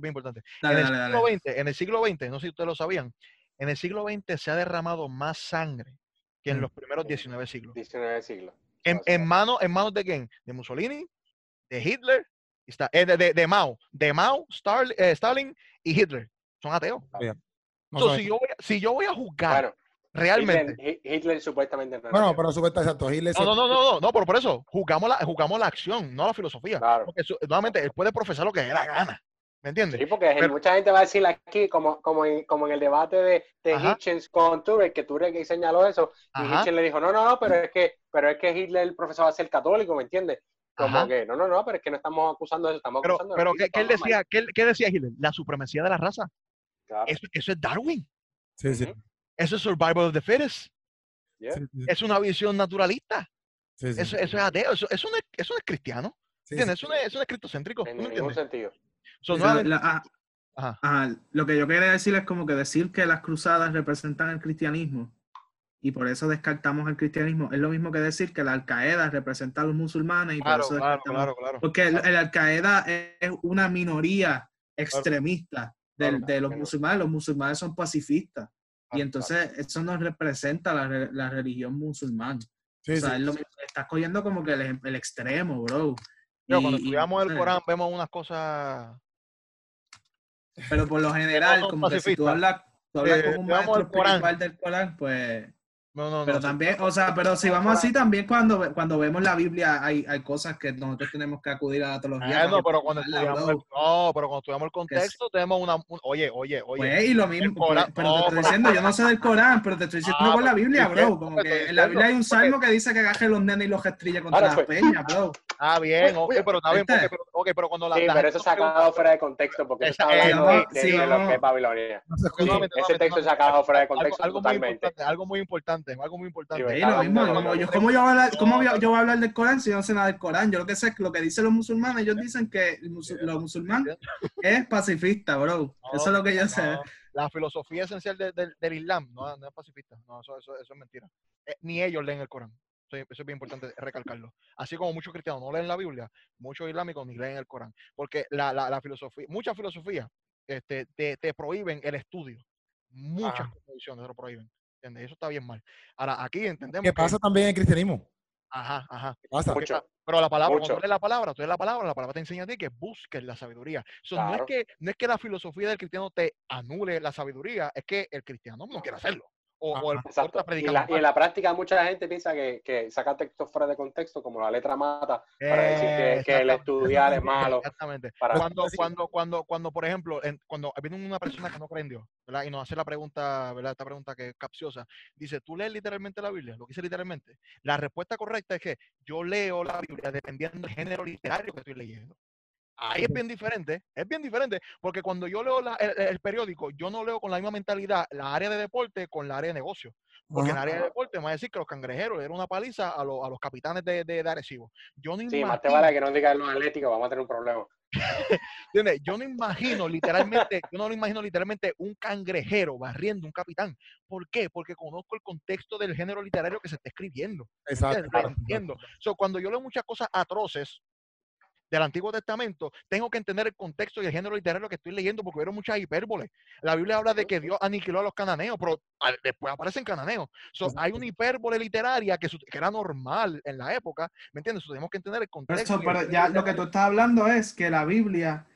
muy importante. En el, siglo XX, en el siglo XX, no sé si ustedes lo sabían, en el siglo XX se ha derramado más sangre que en mm. los primeros 19 siglos. 19 siglos. En, en, manos, ¿En manos de quién? De Mussolini, de Hitler, eh, de, de, Mao, de Mao, eh, Stalin y Hitler. Son ateos. Entonces, si, yo voy, si yo voy a juzgar realmente. Hitler, supuestamente no. Bueno, pero supuestamente exacto. Hitler no, no, no, no, no, no, pero por eso juzgamos la, juzgamos la acción, no la filosofía. Claro. Porque nuevamente él puede profesar lo que dé la gana. ¿Me entiendes? Sí, porque mucha gente va a decir aquí, como, como, en, como en el debate de, de Hitchens con Turek, que Turek señaló eso, y Hitchens le dijo, no, no, no, pero es que, pero es que Hitler, el profesor, va a ser católico, ¿me entiendes? Como que, no, no, no, pero es que no estamos acusando de eso, estamos pero, acusando Pero, ¿qué, ¿qué él decía, ¿qué, ¿qué, decía Hitler? La supremacía de la raza. Claro. Eso, eso, es Darwin. Sí, sí. Eso es Survival of the Fittest. Es una visión naturalista. Eso, eso, es ateo, eso, eso, no es, eso no es cristiano. ¿Entiendes? Eso, no es, eso no es cristocéntrico. En ningún sentido. Ah, lo que yo quería decir es como que decir que las cruzadas representan el cristianismo y por eso descartamos el cristianismo. Es lo mismo que decir que la Al-Qaeda representa a los musulmanes y por eso claro, claro, claro. porque el, Al-Qaeda es una minoría extremista de los musulmanes, los musulmanes son pacifistas y entonces eso no representa la, la religión musulmana. o sea, es lo mismo, estás cogiendo como que el, el extremo, bro. Pero cuando estudiamos el Corán vemos unas cosas pero por lo general, como que si tú hablas, tú hablas con un maestro espiritual del Corán, pues no, no, pero también, o sea, pero si vamos así también cuando, cuando vemos la Biblia hay, hay cosas que nosotros tenemos que acudir a la teología. Ah, no, pero cuando estudiamos el, no, pero cuando estudiamos el contexto tenemos una, oye, oye, oye. Pues, y lo mismo, pero, te estoy diciendo, yo no sé del Corán, pero te estoy diciendo ah, con la Biblia, bro, como que en la Biblia hay un salmo que dice que agaje los nenes y los gestrilla contra las peñas, bro. Ah, bien, ok, pero está bien, porque, pero, okay, pero cuando la... Sí, pero eso es sacado fuera de contexto, porque eso está hablando de, lo que es Babilonia. Ese texto es sacado fuera de contexto totalmente. Algo muy importante, algo muy importante lo mismo, yo, ¿cómo, yo voy a hablar, ¿cómo yo, voy a hablar del Corán si yo no sé nada del Corán? Yo lo que sé es que lo que dicen los musulmanes, ellos dicen que los musulmanes es pacifista, bro. eso es lo que yo sé. La filosofía esencial del Islam no, es pacifista. No, eso, eso, eso es mentira. Eh, ni ellos leen el Corán. Eso es bien importante recalcarlo. Así como muchos cristianos no leen la Biblia, muchos islámicos ni leen el Corán. Porque la, la, la filosofía, muchas filosofías este, te, te, prohíben el estudio. Muchas condiciones te lo prohíben. Eso está bien mal. Ahora, aquí entendemos. ¿Qué pasa también en el cristianismo? Ajá, ajá. ¿Qué pasa? Mucho. Pero la palabra, Mucho. cuando lees la palabra, tú lees la palabra, la palabra te enseña a ti que busques la sabiduría. So, no, es que, no es que la filosofía del cristiano te anule la sabiduría, es que el cristiano no quiere hacerlo. O, o el Exacto. Y, la- y en la práctica mucha gente piensa que, que saca textos fuera de contexto, como la letra mata, para decir que, que el estudiar es malo. Exactamente. Para, Cuando, cuando, cuando, cuando, por ejemplo, en- cuando viene una persona que no cree en Dios, ¿verdad? Y nos hace la pregunta, ¿verdad? Esta pregunta que es capciosa. Dice, ¿tú lees literalmente la Biblia? Lo que dice literalmente. La respuesta correcta es que yo leo la Biblia dependiendo del género literario que estoy leyendo. Ahí es bien diferente, es bien diferente, porque cuando yo leo la- el, el periódico, yo no leo con la misma mentalidad la área de deporte con la área de negocio. Porque en el área de deporte me va a decir que los cangrejeros le dieron una paliza a, los- a los capitanes de, de, de Arecibo. Yo no sí, más te vale que no digas los atléticos, vamos a tener un problema. ¿Entiendes? Yo no imagino literalmente, yo no lo imagino literalmente un cangrejero barriendo un capitán. ¿Por qué? Porque conozco el contexto del género literario que se está escribiendo. Exacto. entiendo. So, cuando yo leo muchas cosas atroces del Antiguo Testamento, tengo que entender el contexto y el género literario que estoy leyendo porque vieron muchas hipérboles. La Biblia habla de que Dios aniquiló a los cananeos, pero después aparecen cananeos. So, hay una hipérbole literaria que, era normal en la época, ¿me entiendes? So, tenemos que entender el contexto. eso, el pero género ya lo que tú estás hablando es que la Biblia,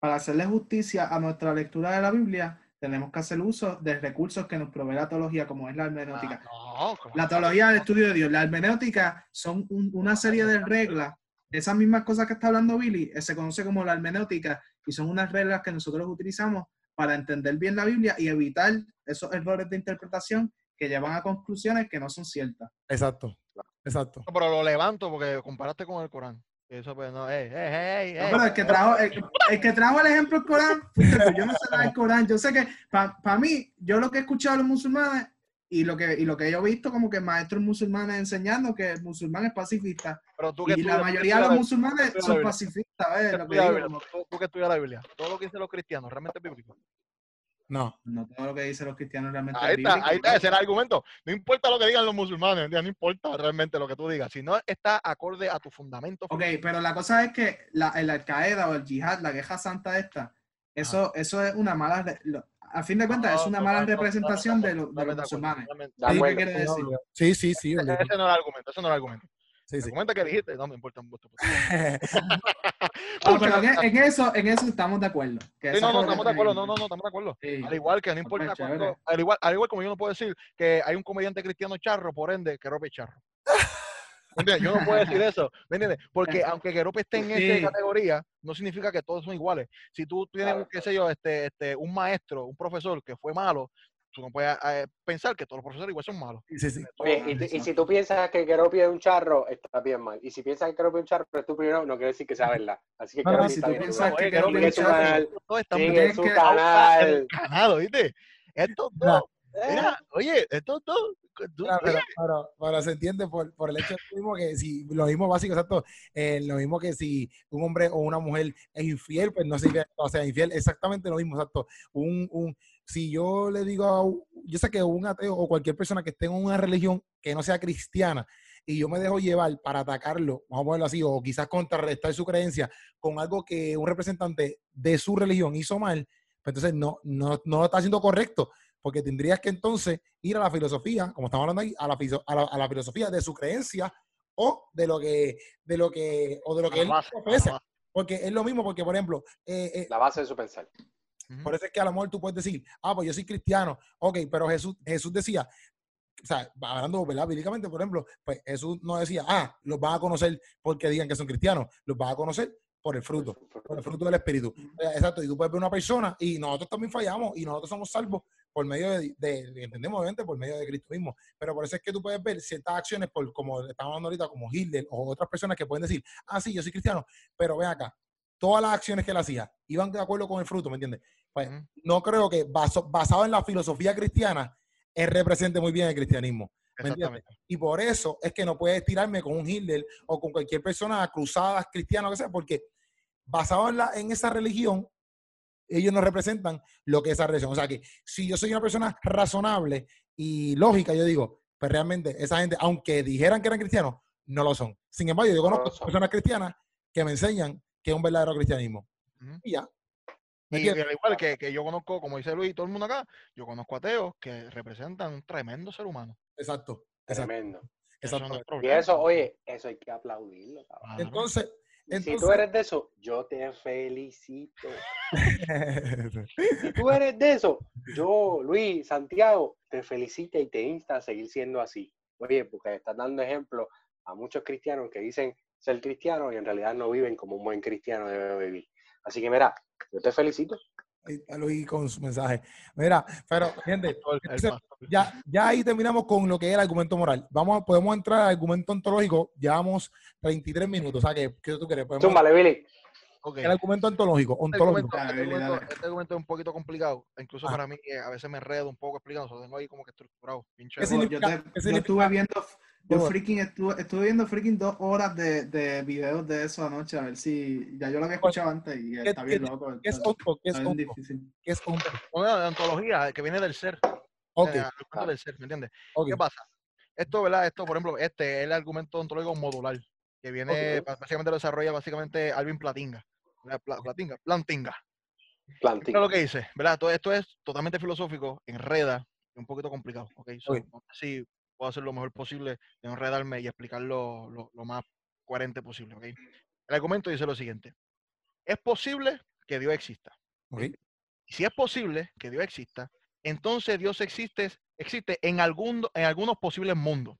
para hacerle justicia a nuestra lectura de la Biblia, tenemos que hacer uso de recursos que nos provee la teología, como es la hermenéutica. Ah, no, La teología del estudio de Dios, la hermenéutica son un- una serie de reglas. Esas mismas cosas que está hablando Billy, eh, se conoce como la hermenéutica y son unas reglas que nosotros utilizamos para entender bien la Biblia y evitar esos errores de interpretación que llevan a conclusiones que no son ciertas. Exacto. Exacto. No, pero lo levanto porque comparaste con el Corán. Eso pues no, ey, ey, ey, No, ey. pero el que trajo el, el que trajo el ejemplo del Corán, yo no sé nada del Corán. Yo sé que para mí, yo lo que he escuchado de los musulmanes y lo que y lo que yo he visto como que maestros musulmanes enseñando que el musulmán es pacifista Pero tú que y la tú mayoría de los musulmanes son pacifistas, ¿ves? tú Lo que estudias la digo, Biblia, como- tú- tú que estudias la Biblia, todo lo que dicen los cristianos realmente es bíblico. No. no todo lo que dicen los cristianos realmente Ahí es está, bíblico, ahí está, ¿no? ese era el argumento. No importa lo que digan los musulmanes, ya no importa realmente lo que tú digas, si no está acorde a tu fundamento. Ok, pero la cosa es que la, el Al Qaeda o el Jihad, la guerra santa esta, eso, eso es una mala, lo- a fin de cuentas, es una mala representación de, lo- de los musulmanes. De ¿Qué acuerdo. quiere decir? Sí, sí, sí. Ese, ese no era el argumento, ese no era el argumento. Sí, sí. argumento que dijiste, no me importa un voto. Ah, pero en, en eso, en eso estamos de acuerdo. que Sí, no, no, estamos de acuerdo, no, no, no, estamos de acuerdo. Sí. Al igual que no Ah, importa pues, chévere. al igual, al igual como yo no puedo decir que hay un comediante cristiano charro, por ende, que rope charro. ¿Me entiendes? Yo no puedo decir eso, ¿me entiendes? Porque aunque Kerope esté en Sí. esta categoría, no significa que todos son iguales. Si tú tienes, Claro. qué sé yo, este, este, un maestro, un profesor que fue malo, tú no puedes eh, pensar que todos los profesores igual son malos. Sí, sí, sí. Oye, y, y si tú piensas que Keropi es un charro, está bien mal. Y si piensas que Keropi es un charro, pero es tu primero, no quiere decir que sea verdad. Así que No, no, si está tú bien. piensas que Sigue es su un charro, canal, Todos están su canal. ¿viste? Esto Mira, todo, mira, oye, esto todo, tú- Claro, pero, pero- pero se entiende por, por el hecho mismo que si lo mismo básico, exacto, eh, lo mismo que si un hombre o una mujer es infiel, pues no significa que sea infiel, exactamente lo mismo, exacto. Un, un, si yo le digo, a yo sé que un ateo o cualquier persona que esté en una religión que no sea cristiana y yo me dejo llevar para atacarlo, vamos a ponerlo así, o quizás contrarrestar su creencia con algo que un representante de su religión hizo mal, pues entonces no, no, no lo está haciendo correcto porque tendrías que entonces ir a la filosofía, como estamos hablando ahí, a la, a la, a la filosofía de su creencia o de lo que, de lo que, o de lo que él base, base. Porque es lo mismo, porque por ejemplo, eh, eh, La base de su pensar. Por eso es que a lo mejor tú puedes decir, ah, pues yo soy cristiano, ok, pero Jesús, Jesús decía, o sea, hablando, ¿verdad? Bíblicamente, por ejemplo, pues Jesús no decía, ah, los van a conocer porque digan que son cristianos, los van a conocer por el fruto, por el fruto del Espíritu. Exacto, y tú puedes ver una persona y nosotros también fallamos y nosotros somos salvos por medio de, de- de- entendemos obviamente, por medio de Cristo mismo. Pero por eso es que tú puedes ver ciertas acciones, por, como estamos hablando ahorita, como Hitler o otras personas que pueden decir, ah, sí, yo soy cristiano, pero ven acá, todas las acciones que él hacía iban de acuerdo con el fruto, ¿me entiendes? Pues no creo que baso- basado en la filosofía cristiana, él represente muy bien el cristianismo. ¿me entiendes? Y por eso es que no puedes tirarme con un Hitler o con cualquier persona cruzada, cristiana o que sea, porque basado en, la, en esa religión, ellos no representan lo que es esa religión. O sea que si yo soy una persona razonable y lógica, yo digo, pues realmente esa gente, aunque dijeran que eran cristianos, no lo son. Sin embargo, yo conozco son. personas cristianas que me enseñan que es un verdadero cristianismo. Y ya. ¿Me Y al igual que, que yo conozco, como dice Luis y todo el mundo acá, yo conozco ateos que representan un tremendo ser humano. Exacto. exacto. Tremendo. Eso no Exacto. es Y eso, oye, eso hay que aplaudirlo. cabrón. Claro. Entonces, si tú eres de eso, yo te felicito. Si tú eres de eso, yo, Luis, Santiago, te felicito y te insta a seguir siendo así. Oye, porque estás dando ejemplo a muchos cristianos que dicen ser cristianos y en realidad no viven como un buen cristiano debe vivir. Así que mira, yo te felicito. Ahí está Luis con su mensaje. Mira, pero, gente, ya, ya ahí terminamos con lo que es el argumento moral. Vamos, podemos entrar al argumento ontológico. Llevamos 33 minutos. O sea, que, ¿qué tú crees? Podemos- Zúmbale, Billy. Ok. el argumento ontológico. Este ontológico. este argumento- dale. este argumento es un poquito complicado. Incluso Ajá. para mí, eh, a veces me enredo un poco explicando. Lo tengo ahí como que estructurado. Pinche. ¿Qué Yo, te- qué yo estuve viendo, yo Bueno. freaking estuve, estuve viendo freaking dos horas de, de videos de eso anoche, a ver si, ya yo lo había escuchado antes y ¿Qué- está bien qué- loco. ¿Qué es? ¿Qué es difícil. ¿Qué es onto? Una antología que viene del ser. Ok, eh, del ser, ¿me entiendes? ok. ¿Qué pasa? Esto, ¿verdad? Esto, por ejemplo, este es el argumento ontológico modular, que viene, básicamente lo desarrolla básicamente Alvin Platinga. Platinga, Plantinga. Plantín. Mira lo que dice, ¿verdad? Todo esto es totalmente filosófico, enreda y un poquito complicado, ¿ok? So, Ok. no sé si puedo hacer lo mejor posible de enredarme y explicarlo lo, lo más coherente posible, ¿ok? El argumento dice lo siguiente. Es posible que Dios exista. ok. Y si es posible que Dios exista, entonces Dios existe, existe en, algún, en algunos posibles mundos.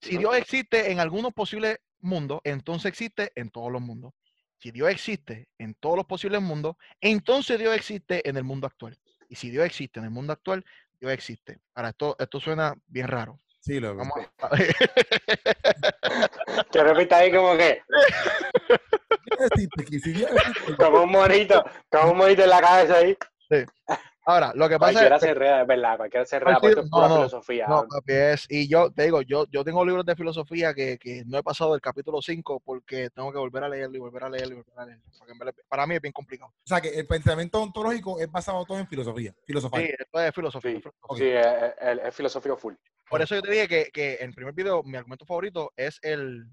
Si Dios existe en algunos posibles mundos, entonces existe en todos los mundos. Si Dios existe en todos los posibles mundos, entonces Dios existe en el mundo actual. Y si Dios existe en el mundo actual, Dios existe. Ahora, esto, esto suena bien raro. Sí, lo Vamos a- Que repita ahí como que, como un monito, como un monito en la cabeza ahí. Ahora, lo que pasa Cualquiera es se enreda, es verdad, cualquiera se porque esto es pura no, no, filosofía. No, papi, es, y yo te digo, yo, yo tengo libros de filosofía que, que no he pasado del capítulo 5 porque tengo que volver a leerlo y volver a leerlo y volver a leerlo. porque para mí es bien complicado. O sea, que el pensamiento ontológico es basado todo en filosofía. Filosofía. Sí, esto es filosofía. Sí, es filosofía. Sí, es, es- es filosofía full, Por eso yo te dije que, que en el primer video mi argumento favorito es el,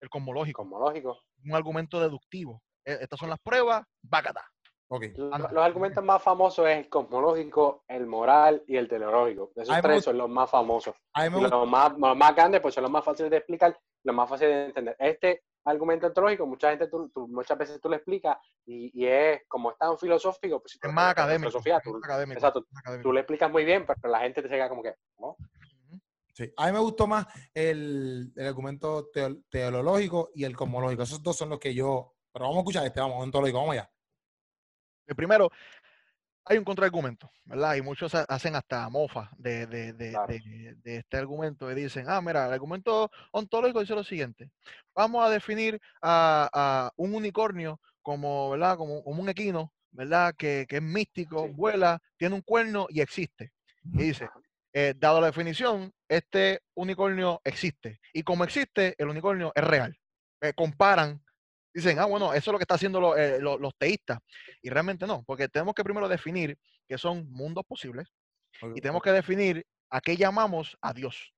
el cosmológico, cosmológico. un argumento deductivo. E- Estas son las pruebas, bácata. Ok. Lo- Anda. Los argumentos más famosos es el cosmológico, el moral y el teleológico. Esos tres son los más famosos. Los más, los más grandes, pues son los más fáciles de explicar, los más fáciles de entender. Este argumento ontológico, mucha gente, tú, tú- muchas veces tú le explicas y, y es como es tan filosófico, pues si Es más académico. filosofía, es tú, más académico, exacto, académico. tú le explicas muy bien, pero la gente te queda como que, ¿no? Sí. A mí me gustó más el, el argumento teo- teológico y el cosmológico. Esos dos son los que yo. Pero vamos a escuchar este, vamos, ontológico, vamos allá. El primero, hay un contraargumento, ¿verdad? Y muchos ha- hacen hasta mofa de, de- de- Claro. de- de este argumento y dicen, ah, mira, el argumento ontológico dice lo siguiente, vamos a definir a, a un unicornio como, ¿verdad? Como, como un equino, ¿verdad? Que, que es místico, Sí. vuela, tiene un cuerno y existe. Y dice. Eh, dado la definición, este unicornio existe. Y como existe, el unicornio es real. Eh, comparan, dicen, ah, bueno, eso es lo que están haciendo lo- eh, lo- los teístas. Y realmente no, porque tenemos que primero definir qué son mundos posibles y tenemos que definir a qué llamamos a Dios.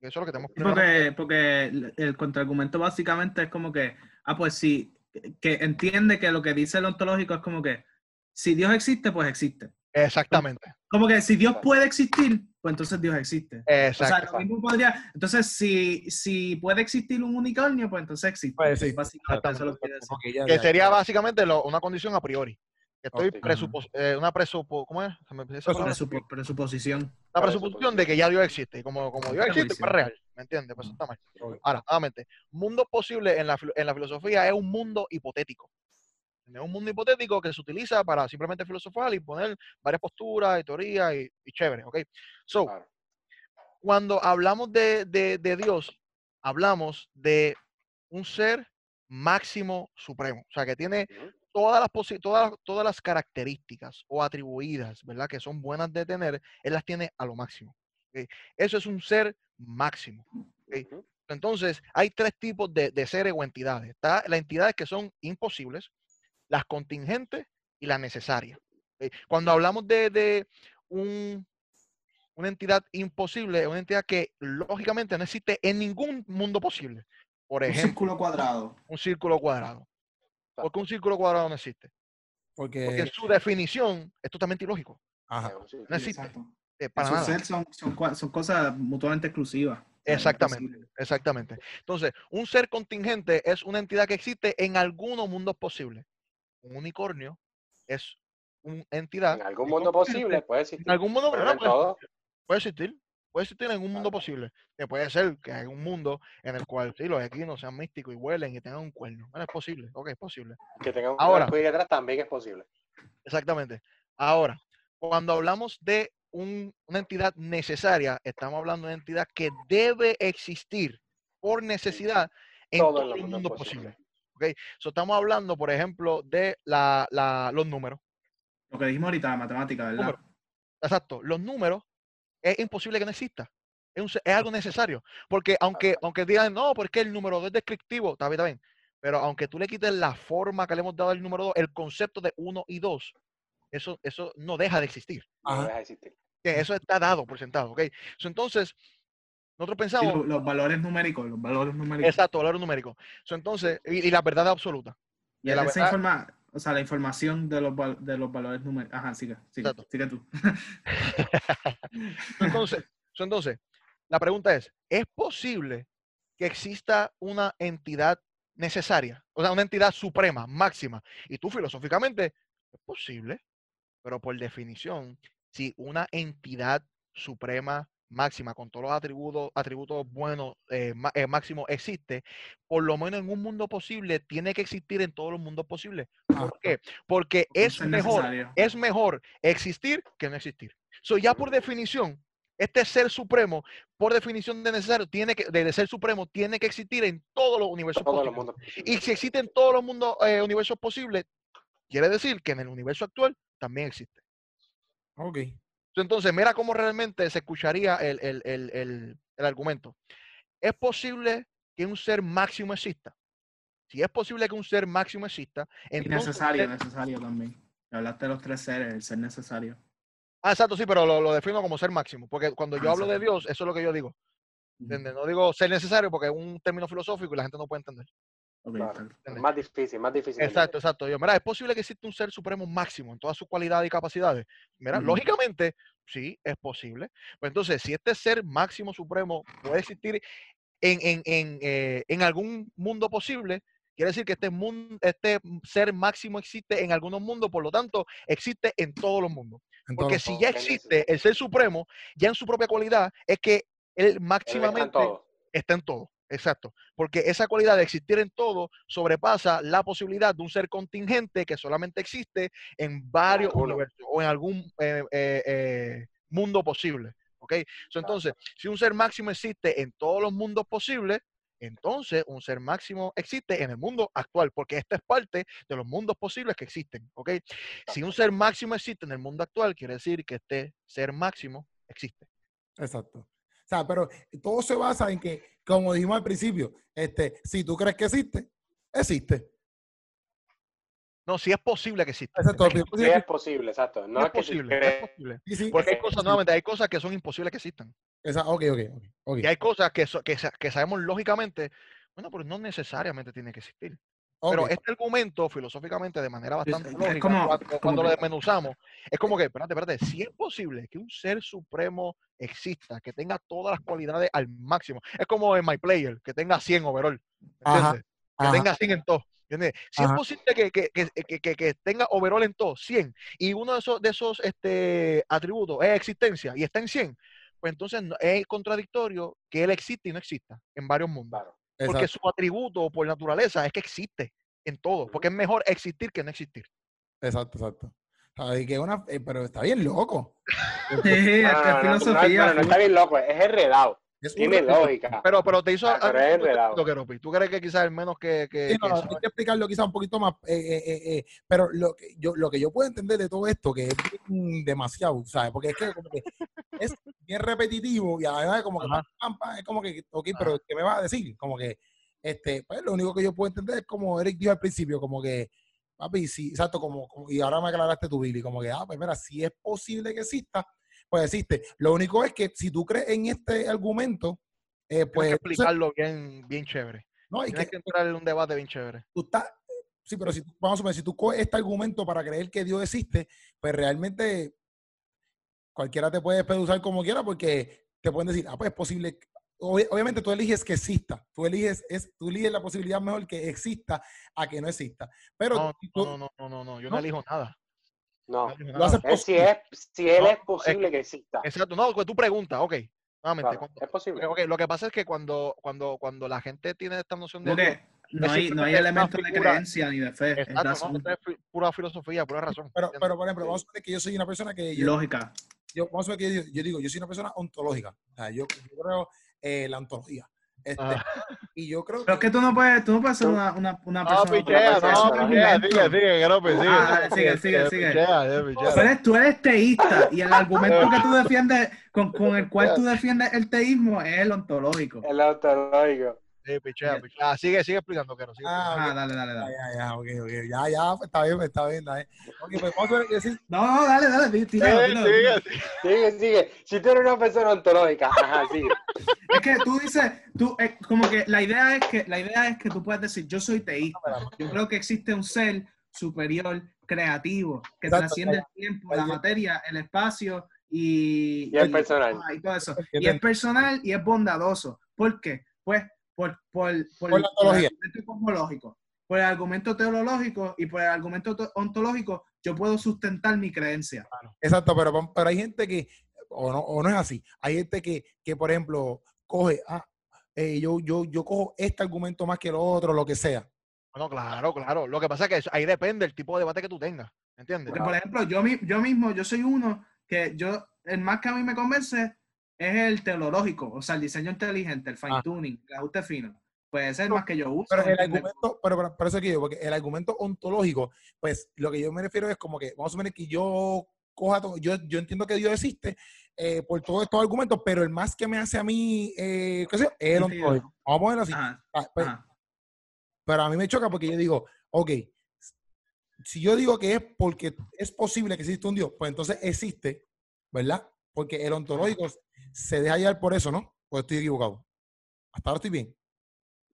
Eso es lo que tenemos que primero. Porque, porque el- contraargumento básicamente es como que, ah, pues sí, que entiende que lo que dice el ontológico es como que, si Dios existe, pues existe. Exactamente. Como que si Dios puede existir, pues entonces Dios existe. O sea, Exacto. lo mismo podría, entonces si, si puede existir un unicornio, pues entonces existe. Pues sí, Básicamente eso es lo que quiere decir. Ok, ya, que ya. sería básicamente lo- una condición a priori. Estoy presupos- eh, una presupo, ¿cómo es? Se me- esa palabra se me Presupo- presuposición. la presuposición de que ya Dios existe. Y como, como Dios existe, pues es real. ¿Me entiendes? Pues eso está mal. Ahora, nuevamente, mundo posible en la, en la filosofía es un mundo hipotético. Es un mundo hipotético que se utiliza para simplemente filosofar y poner varias posturas y teorías y, y chévere, ¿ok? So, Claro. cuando hablamos de, de- de Dios, hablamos de un ser máximo supremo. O sea, que tiene todas las, posi- todas, todas las características o atribuidas, ¿verdad? Que son buenas de tener, él las tiene a lo máximo. Eso es un ser máximo. Entonces, hay tres tipos de, de seres o entidades. Está las entidades que son imposibles, las contingentes y las necesarias. Cuando hablamos de, de un- una entidad imposible, es una entidad que lógicamente no existe en ningún mundo posible. Por Un ejemplo, círculo cuadrado. un círculo cuadrado. ¿Por qué un círculo cuadrado no existe? Porque en su definición es totalmente ilógico. Ajá. No existe. Eh, para ser son, son cosas mutuamente exclusivas. Exactamente, exactamente. Entonces, un ser contingente es una entidad que existe en algunos mundos posibles. Un unicornio es una entidad. En algún mundo posible puede existir. En algún mundo no, puede, todo. puede existir. Puede existir en un mundo posible. Que puede ser que hay un mundo en el cual sí, los equinos sean místicos y vuelen y tengan un cuerno. Bueno, es posible. Ok, es posible. Que tenga un Ahora. iris detrás también es posible. Exactamente. Ahora, cuando hablamos de un- una entidad necesaria, estamos hablando de una entidad que debe existir por necesidad en Todo en todos los los mundos posibles. So, estamos hablando, por ejemplo, de la, la- los números. Lo que dijimos ahorita, la matemática, ¿verdad? Número. Exacto. Los números es imposible que no exista. Es, un se- es algo necesario. Porque aunque, aunque digan, no, porque el número 2 es descriptivo, está bien, está bien. Pero aunque tú le quites la forma que le hemos dado al número 2, el concepto de 1 y 2, eso, eso no deja de existir. No deja de existir. eso está dado por sentado, ¿ok? So, entonces, nosotros pensamos, lo- los, valores numéricos, los valores numéricos. exacto, valor numérico. So, entonces, y, y la verdad absoluta. Y la esa verdad- informa, o sea, la información de los, de los valores numéricos. Ajá, sigue, sigue, Exacto. sigue tú. Entonces, so, entonces, la pregunta es, ¿es posible que exista una entidad necesaria? O sea, una entidad suprema, máxima. Y tú filosóficamente, es posible, pero por definición, si una entidad suprema máxima con todos los atributos, atributos buenos, eh, eh, máximos existe, por lo menos en un mundo posible, tiene que existir en todos los mundos posibles. ¿Por qué? Porque Porque es es mejor, necesario. es mejor existir que no existir. So, ya por definición, este ser supremo, por definición de necesario, tiene que, de ser supremo, tiene que existir en todos los universos Todos posibles. Y si existe en todos los mundos, eh, universos posibles, quiere decir que en el universo actual también existe. Ok. Entonces, mira cómo realmente se escucharía el, el- el- el- el argumento. ¿Es posible que un ser máximo exista? Si es posible que un ser máximo exista, Y entonces... necesario, necesario también. Hablaste de los tres seres, el ser necesario. Ah, exacto, sí, pero lo, lo defino como ser máximo, porque cuando yo Ah, hablo de. Dios, eso es lo que yo digo. No digo ser necesario porque es un término filosófico y la gente no puede entender. Más difícil, más difícil. Exacto, exacto. Yo, mira, es posible que exista un ser supremo máximo en todas sus cualidades y capacidades. Mira, lógicamente, sí, es posible. Pues entonces, si este ser máximo supremo puede existir en, en, en, eh, en algún mundo posible, quiere decir que este, mun- este ser máximo existe en algunos mundos, por lo tanto, existe en todos los mundos. Porque si ya existe el ser supremo, ya en su propia cualidad, es que él Él está en máximamente todo. está en todo. Exacto. Porque esa cualidad de existir en todo sobrepasa la posibilidad de un ser contingente que solamente existe en varios universos o en algún eh, eh, eh, mundo posible. ¿Ok? So, entonces, si un ser máximo existe en todos los mundos posibles, entonces un ser máximo existe en el mundo actual, porque esta es parte de los mundos posibles que existen. ¿Ok? Si un ser máximo existe en el mundo actual, quiere decir que este ser máximo existe. Exacto. O sea, pero todo se basa en que, como dijimos al principio, este, si tú crees que existe, existe. No, si es posible que exista. Exacto. es posible, exacto. No es es que si posible, es posible. Sí, sí. Porque hay cosas, nuevamente, hay cosas que son imposibles que existan. Esa- ok, ok. Y hay cosas que, so- que, sa- que sabemos lógicamente, bueno, pero no necesariamente tiene que existir. Pero este argumento, filosóficamente, de manera bastante es lógica, como- cuando, como cuando lo desmenuzamos, es como que, espérate, espérate, si es posible que un ser supremo exista, que tenga todas las cualidades al máximo, es como en My Player, que tenga 100 overall, Ajá, ¿entiendes? Que ajá. tenga 100 en todo. ¿entiendes? Si Ajá. es posible que, que, que, que- tenga overall en todo, 100, y uno de esos, de esos este, atributos es existencia y está en 100, pues entonces es contradictorio que él existe y no exista en varios mundos. Porque su atributo por naturaleza es que existe en todo, porque es mejor existir que no existir. exacto, exacto. Ay, que una, eh, pero está bien loco. Sí, No, es que no, es no, no, no, filosofía. no, no está bien loco, es enredado. Es Tiene lógica. Pero, pero te hizo Ah, pero es algo enredado. sentido, Keropi. ¿Tú crees que quizás el menos que, que, Sí, no, que no, hay que explicarlo quizás un poquito más, eh, eh, eh, eh, pero lo que, yo, lo que yo puedo entender de todo esto, que es bien demasiado, ¿sabes? Porque es que, como que es bien repetitivo y además como que Ajá. pam, pam, pam, es como que, ok, pero ¿qué me vas a decir? Como que, este, pues lo único que yo puedo entender es como Eric dijo al principio, como que, papi, sí, exacto, como, como- y ahora me aclaraste tú, Billy, como que, ah, pues mira, si es posible que exista, pues existe. Lo único es que si tú crees en este argumento, eh, Tienes pues, que entonces, explicarlo bien, bien chévere. no, y Tienes que, que entrar en un debate bien chévere. tú estás, sí, pero si vamos a suponer, si tú coges este argumento para creer que Dios existe, pues realmente cualquiera te puede peduzar como quiera porque te pueden decir, ah, pues es posible, obviamente tú eliges que exista, tú eliges, es, tú eliges la posibilidad mejor que exista a que no exista. Pero No, tú- no, no, no, no, no, yo no ¿No? elijo nada. No. No Es si, posible. es, si él No, es posible que exista. Exacto, no, que tú preguntas, ok, nuevamente, Claro, cuando- es posible. lo que pasa es que cuando, cuando, cuando la gente tiene esta noción de Dios, no hay, no hay elementos de creencia ni de fe, es exacto, no, es pura filosofía, pura razón. pero, pero, por ejemplo, vamos a suponer que yo soy una persona que yo, lógica. yo- vamos a suponer que yo, yo digo, yo soy una persona ontológica. O sea, yo, yo creo eh, la ontología. Este. y yo creo Pero es que tú no puedes, tú no puedes ser una, una, una No, persona. pichea, persona, no, pichea, sigue, sigue, que no, pues, sigue. Ah, sigue, sigue, sigue. pichea, pichea. Tú eres, tú eres teísta y el argumento que tú defiendes, con, con el cual tú defiendes el teísmo es el ontológico. El ontológico. Sí, pichea, pichea. Ah, sigue, sigue explicando, que no sigue. Ah, Ah, ok. dale, dale, dale. ya, ya, ok, ok. Ya, ya, pues, está bien, está bien, está bien. Ok, pues vamos a decir, No, no, dale, dale, tíralo, Sigue, tíralo, sigue, sigue. Sigue, sigue. Si tú eres una persona ontológica, ajá, sigue. Es que tú dices, tú, eh, como que la idea es que la idea es que tú puedes decir, yo soy teísta. Yo creo que existe un ser superior, creativo, que Exacto, trasciende el tiempo, la materia, el espacio y, Y el personal. ah, y todo eso. Y es personal y es bondadoso. ¿Por qué? Pues por, por, por, Por la ontología. el argumento cosmológico, por el argumento teológico y por el argumento to- ontológico, yo puedo sustentar mi creencia. Exacto, pero, pero hay gente que, o no, o no es así, hay gente que, que por ejemplo, coge, ah, eh, yo, yo, yo cojo este argumento más que el otro, lo que sea. Bueno, claro, claro. Lo que pasa es que eso- ahí depende el tipo de debate que tú tengas. ¿Entiendes? Porque, por ejemplo, yo, yo mismo, yo soy uno que yo, el más que a mí me convence es el teológico, o sea, el diseño inteligente, el fine tuning, el ajuste fino. Pues ese es el más que yo uso. Pero el argumento, pero, pero, pero eso que yo, porque el argumento ontológico, pues lo que yo me refiero es como que, vamos a suponer que yo coja todo, yo, yo entiendo que Dios existe eh, por todos estos argumentos, pero el más que me hace a mí, eh, qué sé yo, es el ontológico. Vamos a ponerlo así. Ajá, Ah, pues, ajá. pero a mí me choca porque yo digo, ok, si yo digo que es porque es posible que exista un Dios, pues entonces existe, ¿verdad? Porque el ontológico se deja llevar por eso, ¿no? Pues estoy equivocado. Hasta ahora estoy bien.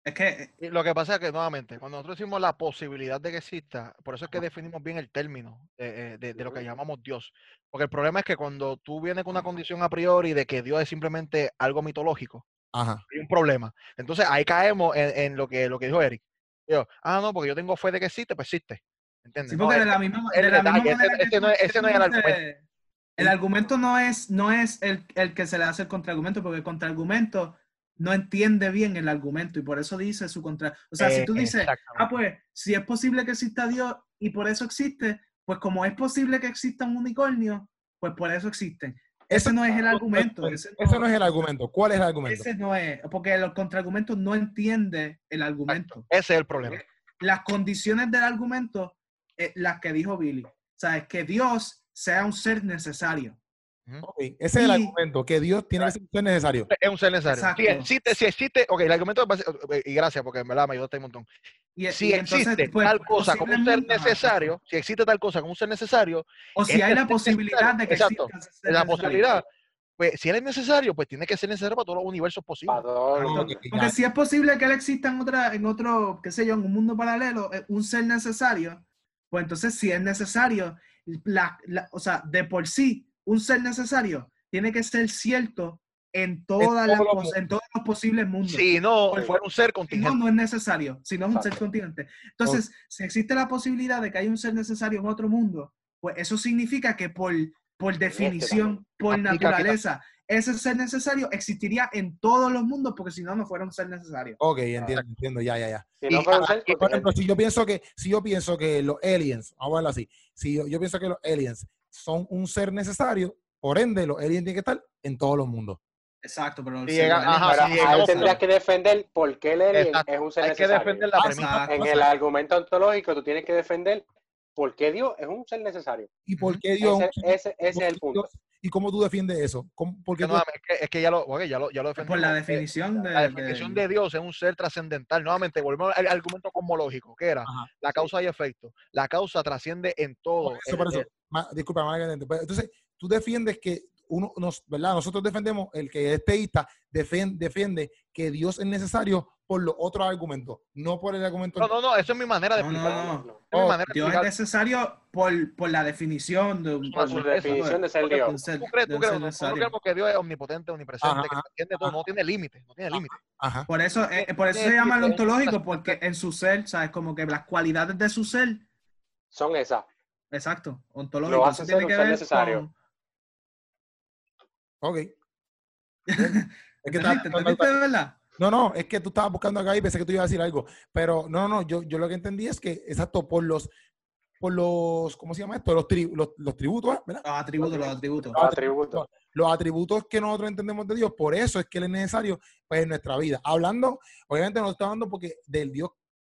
Es que Y lo que pasa es que, nuevamente, cuando nosotros decimos la posibilidad de que exista, por eso es que definimos bien el término de, eh, de- de lo que llamamos Dios. Porque el problema es que cuando tú vienes con una condición a priori de que Dios es simplemente algo mitológico, Ajá. hay un problema. Entonces ahí caemos en, en lo, que, lo que dijo Eric. Yo, ah, no, porque yo tengo fe de que existe, pues existe. ¿Entiendes? Sí, No, porque de la misma, ese- no es- no el argumento. El argumento no es, no es el, el que se le hace el contraargumento, porque el contraargumento no entiende bien el argumento y por eso dice su contra. O sea, si tú Eh, dices, ah, pues, si es posible que exista Dios y por eso existe, pues como es posible que exista un unicornio, pues por eso existen. Ese no es el argumento. Ese no, no es el argumento. ¿Cuál es el argumento? ese no es, porque el contraargumento no entiende el argumento. Ese es el problema. Las condiciones del argumento, eh, las que dijo Billy. O sea, es que Dios sea un ser necesario. Ok, Ese es el Y- argumento, que Dios tiene que ser necesario. Es un ser necesario. Si existe, si existe, ok, el argumento y gracias porque en verdad me ayudaste un montón. Y, Si y entonces, existe pues, tal cosa como un ser necesario, si existe tal cosa como un ser necesario, O si este hay la ser posibilidad de que exacto, exista ser la necesario. posibilidad, pues si él es necesario, pues tiene que ser necesario para todos los universos posibles. Ah, Porque ya. si es posible que él exista en otra, en otro, qué sé yo, en un mundo paralelo, eh, un ser necesario, pues entonces si es necesario, la, la- o sea, de por sí, un ser necesario tiene que ser cierto en todas las los pos- en todos los posibles mundos. Si no, fuera un ser Si no, contingente. no es necesario, si no es un ser Exacto. continente. Entonces, si existe la posibilidad de que haya un ser necesario en otro mundo, pues eso significa que por, por definición, por naturaleza, ese ser necesario existiría en todos los mundos, porque si no, no fuera un ser necesario. Ok, entiendo, entiendo, ya, ya, ya. Si Y, ah, ser y, por ejemplo, si yo pienso que, si yo pienso que los aliens, vamos a verlo así, si yo, yo pienso que los aliens son un ser necesario, por ende, los aliens tienen que estar en todos los mundos. Exacto, pero el Si ser llega- humano- ajá, Pero si ahí tendrías que defender por qué el alien Exacto. es un ser Hay que necesario. defender la premisa. En el argumento ontológico tú tienes que defender por qué Dios es un ser necesario. ¿Y por qué Dios? Ese, ese- ese es el punto. ¿Y cómo tú defiendes eso? ¿Cómo- ¿Por qué Que tú- nuevamente, es, que, es que ya lo, ok, ya lo, ya lo por la. Eh, definición de, La definición de Dios es un ser trascendental. Nuevamente, volvemos al argumento cosmológico, que era Ajá. la causa y efecto. La causa trasciende en todo. Por eso, Eh, por eso. eh, Ma- disculpa. Pero Entonces, tú defiendes que uno, nos, ¿verdad? Nosotros defendemos, el que es teísta defen- defiende que Dios es necesario por los otros argumentos, no por el argumento. No, no, no, eso es mi manera de No, no, explicarlo. no. No. Es mi Oh, manera de Dios es necesario por, por la definición de un Por Su definición de ser Dios. ¿Tú crees, tú crees, nosotros creemos que Dios es omnipotente, omnipresente, Ajá, que entiende todo, ajá. no tiene límites, no tiene límites. Ajá. Por eso, eh, por eso se llama lo ontológico, porque en su ser, ¿sabes? Como que las cualidades de su ser, Son esas. exacto, ontológico. Lo hace eso tiene ser que ver necesario. con- Ok. es que ¿Entendiste de verdad? No, no, es que tú estabas buscando acá y pensé que tú ibas a decir algo. Pero no, no, yo, yo lo que entendí es que, exacto, por los, por los, ¿cómo se llama esto? Los, tri- los, los tributos, ¿verdad? Los atributos, los atributos. Los atributos. Los atributos que nosotros entendemos de Dios, por eso es que Él es necesario pues, en nuestra vida. Hablando, obviamente no está hablando porque del Dios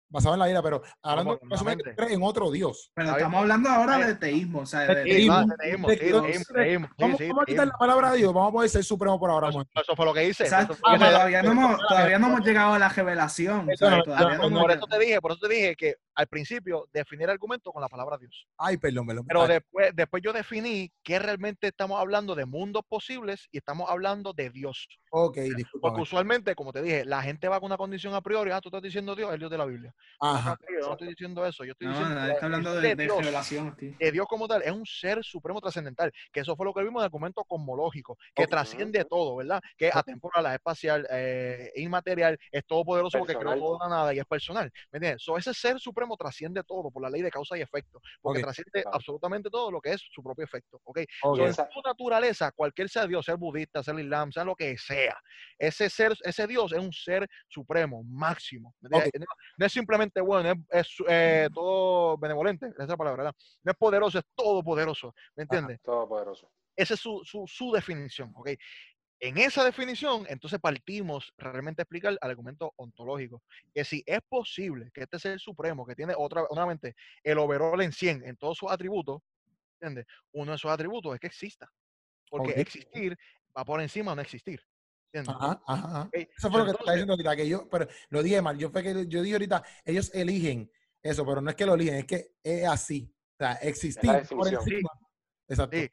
basado en la vida, pero hablando de en otro Dios. Pero estamos hablando ahora de teísmo, o sea, de de, teísmo. De Vamos, a quitar la palabra de Dios, vamos a poder ser supremo por ahora. Eso, fue lo que hice. Todavía no, hemos, todavía no hemos llegado a la revelación. Por eso te dije, por eso te dije que al principio definir argumento con la palabra Dios. Ay, perdón, perdón. Pero después, después yo definí que realmente estamos hablando de mundos posibles y estamos hablando de Dios. ok, Porque disculpa. usualmente, como te dije, la gente va con una condición a priori. Ah, tú estás diciendo Dios, el Dios de la Biblia. Ajá. No, yo no estoy diciendo eso. Yo estoy No, diciendo nadie está hablando de, de Dios, revelación. Dios como tal es un ser supremo trascendental, que eso fue lo que vimos en el documento cosmológico, que trasciende todo, ¿verdad? Que es atemporal, es espacial, eh, inmaterial, es todopoderoso porque creó Personal. todo de la nada y es personal. ¿Me entiendes? So, ese ser supremo trasciende todo por la ley de causa y efecto, porque trasciende Claro. absolutamente todo lo que es su propio efecto, ¿ok? ok. So, en su naturaleza, cualquier sea Dios, sea budista, sea el islam, sea lo que sea, ese ser, ese Dios es un ser supremo, máximo. ¿me entiendes? No, no es simplemente bueno, es, es, eh, todo benevolente, esa es la palabra, ¿verdad? No es poderoso, es todopoderoso, ¿me entiendes? Todopoderoso. Esa es su, su, su definición, ¿ok? En esa definición, entonces partimos realmente a explicar el argumento ontológico, que si es posible que este ser supremo, que tiene otra, nuevamente, el overall en 100 en todos sus atributos, ¿entiendes? Uno de sus atributos es que exista, porque Ok. existir va por encima de no existir, ¿entiendes? Ajá, ajá, ajá. Ok, Eso fue lo que te estaba entonces- diciendo ahorita, que yo, pero lo dije mal, yo fue que yo dije ahorita, ellos eligen eso, pero no es que lo eligen, es que es así. O sea, existir por encima. Exacto. Sí,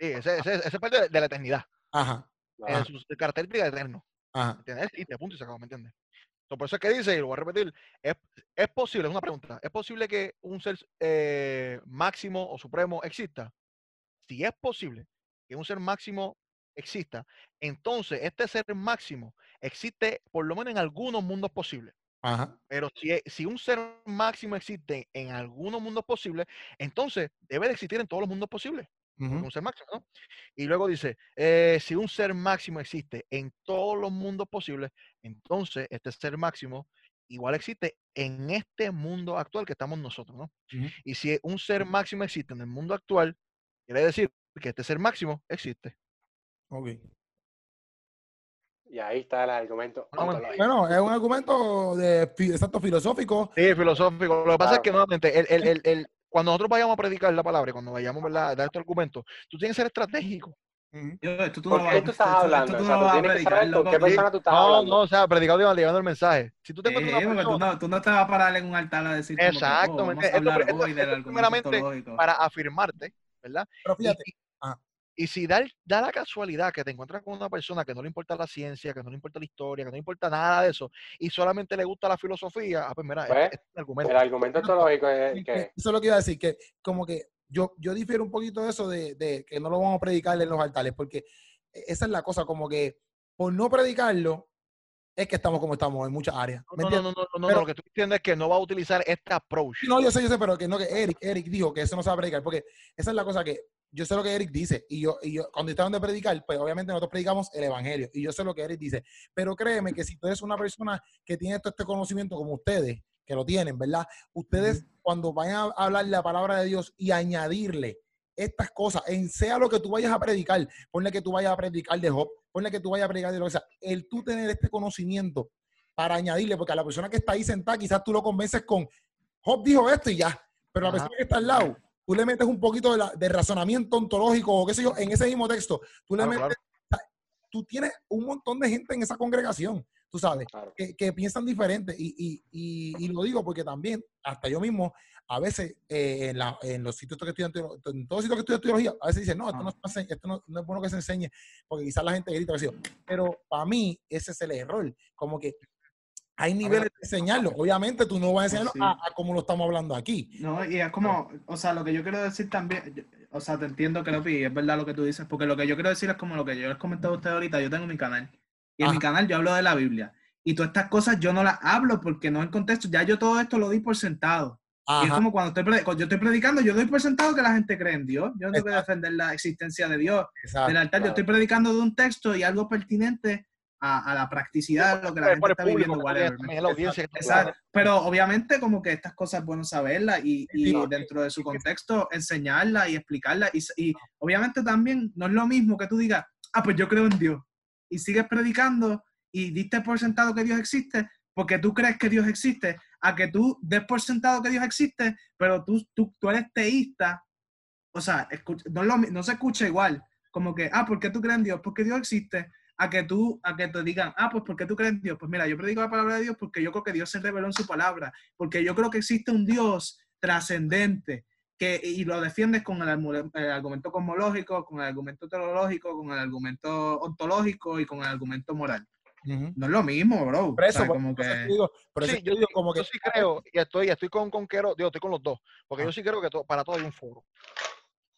sí, ese, ese- ese es parte de, la eternidad, Ajá, Ajá. en sus características de eterno. ajá. ¿Entiendes? Y te punto y se acabó, ¿me entiendes? So, por eso es que dice, y lo voy a repetir, es, es posible, es una pregunta, ¿es posible que un ser eh, máximo o supremo exista? Si es posible que un ser máximo exista, entonces este ser máximo existe por lo menos en algunos mundos posibles. Ajá. Pero si, e- si un ser máximo existe en algunos mundos posibles, entonces debe de existir en todos los mundos posibles un ser máximo, ¿no? Y luego dice, eh, si un ser máximo existe en todos los mundos posibles, entonces este ser máximo igual existe en este mundo actual que estamos nosotros, ¿no? Y si un ser máximo existe en el mundo actual, quiere decir que este ser máximo existe. Ok. Y ahí está el argumento Ah, bueno. es un argumento de exacto filosófico. Sí, filosófico. Lo que pasa es que nuevamente, el, el, el, el- cuando nosotros vayamos a predicar la palabra, cuando vayamos ¿verdad? a dar estos argumentos, tú tienes que ser estratégico. Esto tú no ¿Por lo qué vas- tú estás esto- esto hablando? tú O no sea, lo tú vas a tienes que predicar, saber con loco. qué persona tú estás No, hablando. no, o sea, predicado llevando, llevando el mensaje. Si tú te una porque tú no, tú no te vas a parar en un altar a decir como que, Exacto, oh, ¿me vamos a entiendes? Esto- hablar esto- hoy del esto argumento primeramente para afirmarte, ¿verdad? Pero fíjate, y- ajá. Y si da, da la casualidad que te encuentras con una persona que no le importa la ciencia, que no le importa la historia, que no le importa nada de eso, y solamente le gusta la filosofía, ah, pues mira, Pues, este, este es el argumento. El argumento es que que Eso es lo que iba a decir, que como que yo, yo difiero un poquito de eso de, de que no lo vamos a predicar en los altares, porque e, esa es la cosa, como que por no predicarlo, es que estamos como estamos en muchas áreas. ¿me No, no, no, no, no, Pero- lo que tú entiendes es que no va a utilizar este approach. No, yo sé, yo sé, pero que no, que Eric, Eric dijo que eso no se va a predicar, porque esa es la cosa que yo sé lo que Eric dice, y yo, y yo cuando estaban de predicar, pues obviamente nosotros predicamos el evangelio, y yo sé lo que Eric dice, pero créeme que si tú eres una persona que tiene todo este conocimiento como ustedes, que lo tienen, ¿verdad? Ustedes cuando vayan a hablar la palabra de Dios y añadirle estas cosas, en sea lo que tú vayas a predicar, ponle que tú vayas a predicar de Job, ponle que tú vayas a predicar de lo que sea, el tú tener este conocimiento para añadirle, porque a la persona que está ahí sentada, quizás tú lo convences con, Job dijo esto y ya, pero la Ajá. persona que está al lado, tú le metes un poquito de, la- de razonamiento ontológico o qué sé yo, en ese mismo texto, tú le Claro, metes, tú tienes un montón de gente en esa congregación, tú sabes, Claro. que, que piensan diferente. Y, y, y, y lo digo porque también, hasta yo mismo, a veces eh, en, la- en los sitios que estudian, en todos los sitios que estudian teología, a veces dicen, no, esto, no, se ense- esto no, no es bueno que se enseñe, porque quizás la gente grita, pero para mí ese es el error, como que hay niveles de enseñarlo. Obviamente tú no vas a enseñarlo Sí. a, a como lo estamos hablando aquí. No, y es como, o sea, lo que yo quiero decir también, o sea, te entiendo que lo vi, es verdad lo que tú dices, porque lo que yo quiero decir es como lo que yo les comentado a ustedes ahorita, yo tengo mi canal, y en mi canal yo hablo de la Biblia, y todas estas cosas yo no las hablo porque no en contexto, ya yo todo esto lo di por sentado. Y es como cuando estoy, cuando yo estoy predicando, yo doy por sentado que la gente cree en Dios, yo no tengo que defender la existencia de Dios, exacto. del altar, yo estoy predicando de un texto y algo pertinente a, a la practicidad, lo que la gente está público, viviendo, whatever. es la audiencia. que- Exacto. Pero obviamente como que estas cosas es bueno saberlas y, y Sí, dentro de su contexto enseñarlas y explicarlas. Y, y obviamente también no es lo mismo que tú digas, ah, pues yo creo en Dios. Y sigues predicando y diste por sentado que Dios existe porque tú crees que Dios existe, a que tú des por sentado que Dios existe, pero tú, tú, tú eres teísta. O sea, escucha- no, lo no se escucha igual. Como que, ah, ¿por qué tú crees en Dios? Porque Dios existe a que tú, a que te digan, ah, pues ¿por qué tú crees en Dios? Pues mira, yo predico la palabra de Dios porque yo creo que Dios se reveló en su palabra, porque yo creo que existe un Dios trascendente, que, y lo defiendes con el, el argumento cosmológico, con el argumento teológico, con el argumento ontológico y con el argumento moral. Ujú. No es lo mismo, bro. Por O eso, sea, por- como eso que... digo, por eso Sí, yo, digo sí- como que yo sí creo, y estoy, estoy con Conquero, digo, estoy con los dos, porque Ah. yo sí creo que to- para todo hay un foro.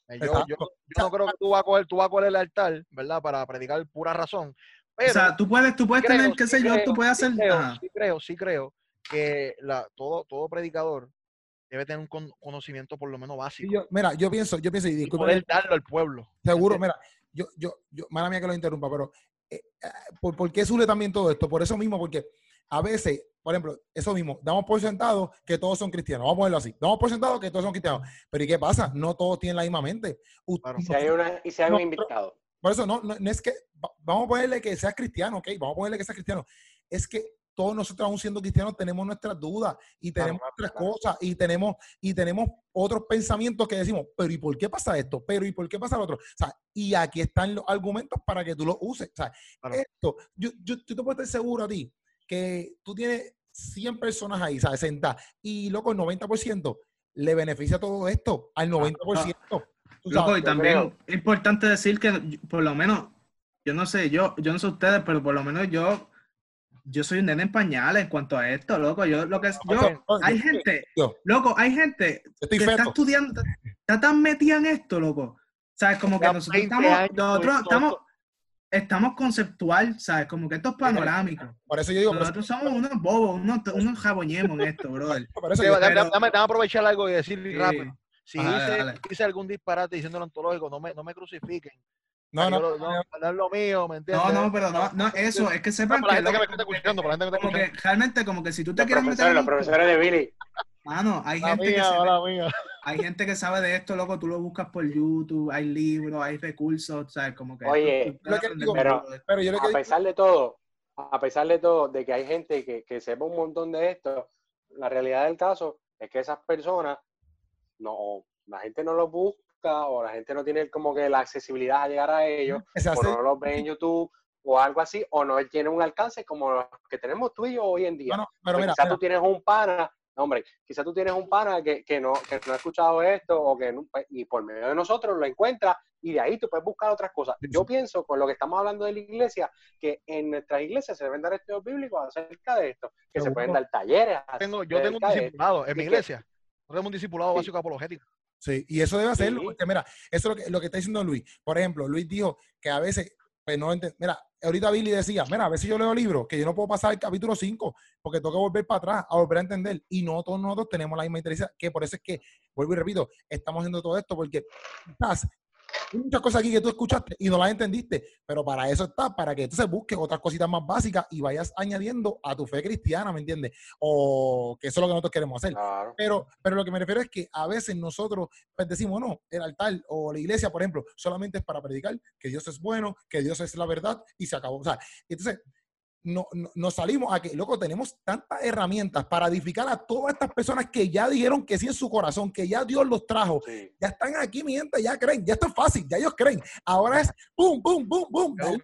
Eh, Yo, yo, yo no creo que tú vas a coger, tú vas a coger el altar, ¿verdad? Para predicar pura razón. Pero o sea, tú puedes, tú puedes creo, tener, qué sí sé yo, tú puedes sí hacer... creo, sí creo, sí creo que la, todo, todo predicador debe tener un con- conocimiento por lo menos básico yo- mira, yo pienso, yo pienso, y y disculpa, poder darlo al pueblo. seguro, mira, yo, yo, yo, mala mía que lo interrumpa, pero eh, eh, ¿por, por qué sube también todo esto? Por eso mismo, porque a veces, por ejemplo, eso mismo, damos por sentado que todos son cristianos, vamos a ponerlo así, damos por sentado que todos son cristianos, pero ¿y qué pasa? No todos tienen la misma mente. Y si hay, una, y si hay un No, invitado. Por eso no, no, no es que, va- vamos a ponerle que seas cristiano, ok, vamos a ponerle que seas cristiano, es que todos nosotros aún siendo cristianos tenemos nuestras dudas y tenemos claro, nuestras claro. cosas y tenemos y tenemos otros pensamientos que decimos, pero ¿y por qué pasa esto? Pero ¿y por qué pasa lo otro? O sea, y aquí están los argumentos para que tú los uses. O sea, Claro. esto, yo, yo, yo te puedo estar seguro a ti que tú tienes 100 personas ahí, ¿sabes? Sentadas, y loco, el 90% le beneficia todo esto al 90%. tú Loco, sabes. y también es importante decir que por lo menos, yo no sé, yo, yo no sé ustedes, pero por lo menos yo, yo soy un nene en pañales en cuanto a esto, loco. Yo lo que es, yo, hay gente, loco, hay gente que está estudiando, está tan metida en esto, loco. ¿Sabes? Como que nosotros 20 estamos, nosotros estamos. Estamos conceptual, ¿sabes? Como que esto es panorámico. Por eso yo digo, Nosotros somos unos bobos, unos, unos jaboñemos en esto, brother. déjame aprovechar algo y decir Sí. rápido. Si hice, dale. hice algún disparate diciendo lo ontológico, no me, no me crucifiquen. no, no, no, no, no es lo mío, ¿me entiendes? No, no, pero no, no, eso, es que sepan para la que, gente que me está escuchando, para la gente que me está que escuchando. realmente como que si tú te Los quieres meter los profesores de Billy. Mano, hay La gente, que mía, mía. hay gente que sabe de esto, loco, tú lo buscas por YouTube, hay libros, hay recursos, ¿sabes? Como que... Oye, lo que aprender digo- mucho pero- de esto. pero yo lo que a digo- pesar de todo, a pesar de todo, de que hay gente que, que sepa un montón de esto, la realidad del caso es que esas personas, no, la gente no los busca o la gente no tiene como que la accesibilidad a llegar a ellos, o no los ve en YouTube o algo así, o no tiene un alcance como los que tenemos tú y yo hoy en día. no, no, pero Pues mira, quizás mira, tú tienes un pana, no, hombre, quizás tú tienes un pana que, que no, que no ha escuchado esto o que no- pues, y por medio de nosotros lo encuentra y de ahí tú puedes buscar otras cosas. Yo pienso, con lo que estamos hablando de la iglesia, que en nuestras iglesias se deben dar estudios bíblicos acerca de esto, que se pueden dar talleres. Tengo, yo tengo un discipulado en mi que- iglesia. Yo tengo un discipulado Sí. básico apologético. Sí, y eso debe hacerlo, Sí. porque mira, eso es lo que, lo que está diciendo Luis. Por ejemplo, Luis dijo que a veces, pues no Mira, ahorita Billy decía, mira, a veces yo leo libros que yo no puedo pasar el capítulo 5 porque tengo que volver para atrás a volver a entender. Y no todos nosotros tenemos la misma inteligencia, que por eso es que, vuelvo y repito, estamos haciendo todo esto porque quizás muchas cosas aquí que tú escuchaste y no las entendiste, pero para eso está, para que entonces busques otras cositas más básicas y vayas añadiendo a tu fe cristiana, ¿me entiendes? O que eso es lo que nosotros queremos hacer. Claro. Pero, pero lo que me refiero es que a veces nosotros pues, decimos, no, el altar o la iglesia, por ejemplo, solamente es para predicar que Dios es bueno, que Dios es la verdad y se acabó. O sea, entonces no, no- nos salimos a que, loco, tenemos tantas herramientas para edificar a todas estas personas que ya dijeron que sí en su corazón, que ya Dios los trajo, Sí. ya están aquí, mi gente, ya creen, ya está fácil, ya ellos creen. Ahora es pum, pum. de un-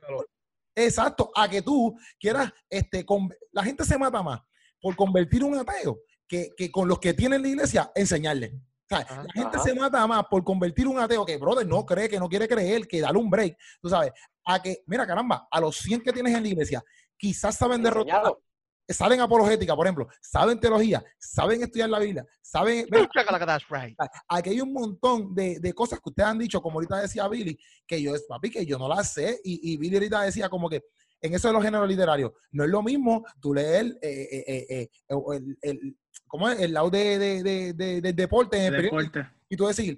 Exacto, a que tú quieras, este, con, la gente se mata más por convertir un ateo que, que con los que tienen la iglesia enseñarle. O sea, Ajá. la gente Ajá. se mata más por convertir un ateo que, brother, no cree, que no quiere creer, que dale un break, tú sabes, a que, mira, caramba, a los 100 que tienes en la iglesia, quizás saben derrotar, saben apologética, por ejemplo, saben teología, saben estudiar la Biblia, saben... Aquí hay un montón de, cosas que ustedes han dicho, como ahorita decía Billy, que yo, papi, que yo no las sé, y, y Billy ahorita decía como que en eso de los géneros literarios, no es lo mismo tú leer eh, eh, eh, el, el, ¿cómo es? el lado de, de, de, de deporte en el deporte. y tú decir,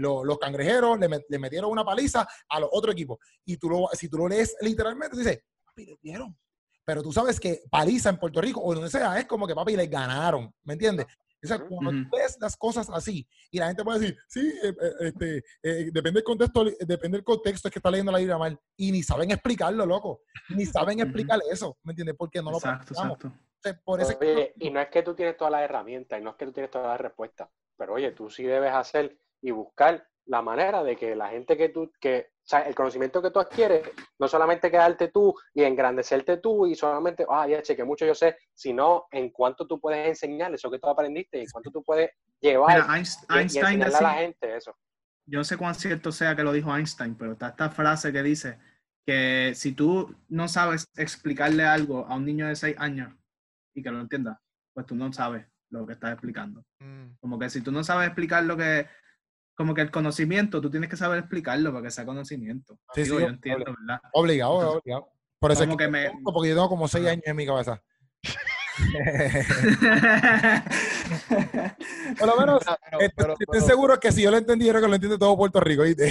los cangrejeros le, metieron una paliza a los otros equipos, y tú lo, si tú lo lees literalmente, dices, papi, le dieron, pero tú sabes que paliza en Puerto Rico o donde sea es como que papi le ganaron, ¿me entiendes? O sea, cuando tú ves las cosas así y la gente puede decir, sí, eh, eh, este, eh, depende del contexto, depende del contexto es que está leyendo la Biblia mal y ni saben explicarlo, loco, ni saben explicar eso, ¿me entiendes? Porque no lo exacto, exacto. por oye, y no es que tú tienes todas las herramientas y no es que tú tienes todas las respuestas, pero oye, tú sí debes hacer y buscar la manera de que la gente que tú, que sea, el conocimiento que tú adquieres, no solamente quedarte tú y engrandecerte tú y solamente, ah, ya, che, que mucho yo sé, sino en cuánto tú puedes enseñar eso que tú aprendiste y cuánto tú puedes llevar Einstein, a la gente eso. Yo no sé cuán cierto sea que lo dijo Einstein, pero está esta frase que dice que si tú no sabes explicarle algo a un niño de 6 años y que lo entienda, pues tú no sabes lo que estás explicando. Mm. Como que si tú no sabes explicar lo que como que el conocimiento, tú tienes que saber explicarlo para que sea conocimiento. Sí, sí, yo entiendo, ¿verdad? Obligado, obligado. Por eso es que, me... porque yo tengo como seis años en mi cabeza. Por lo menos, estoy, seguro que si yo lo entendí, que lo entiende todo Puerto Rico, ¿viste?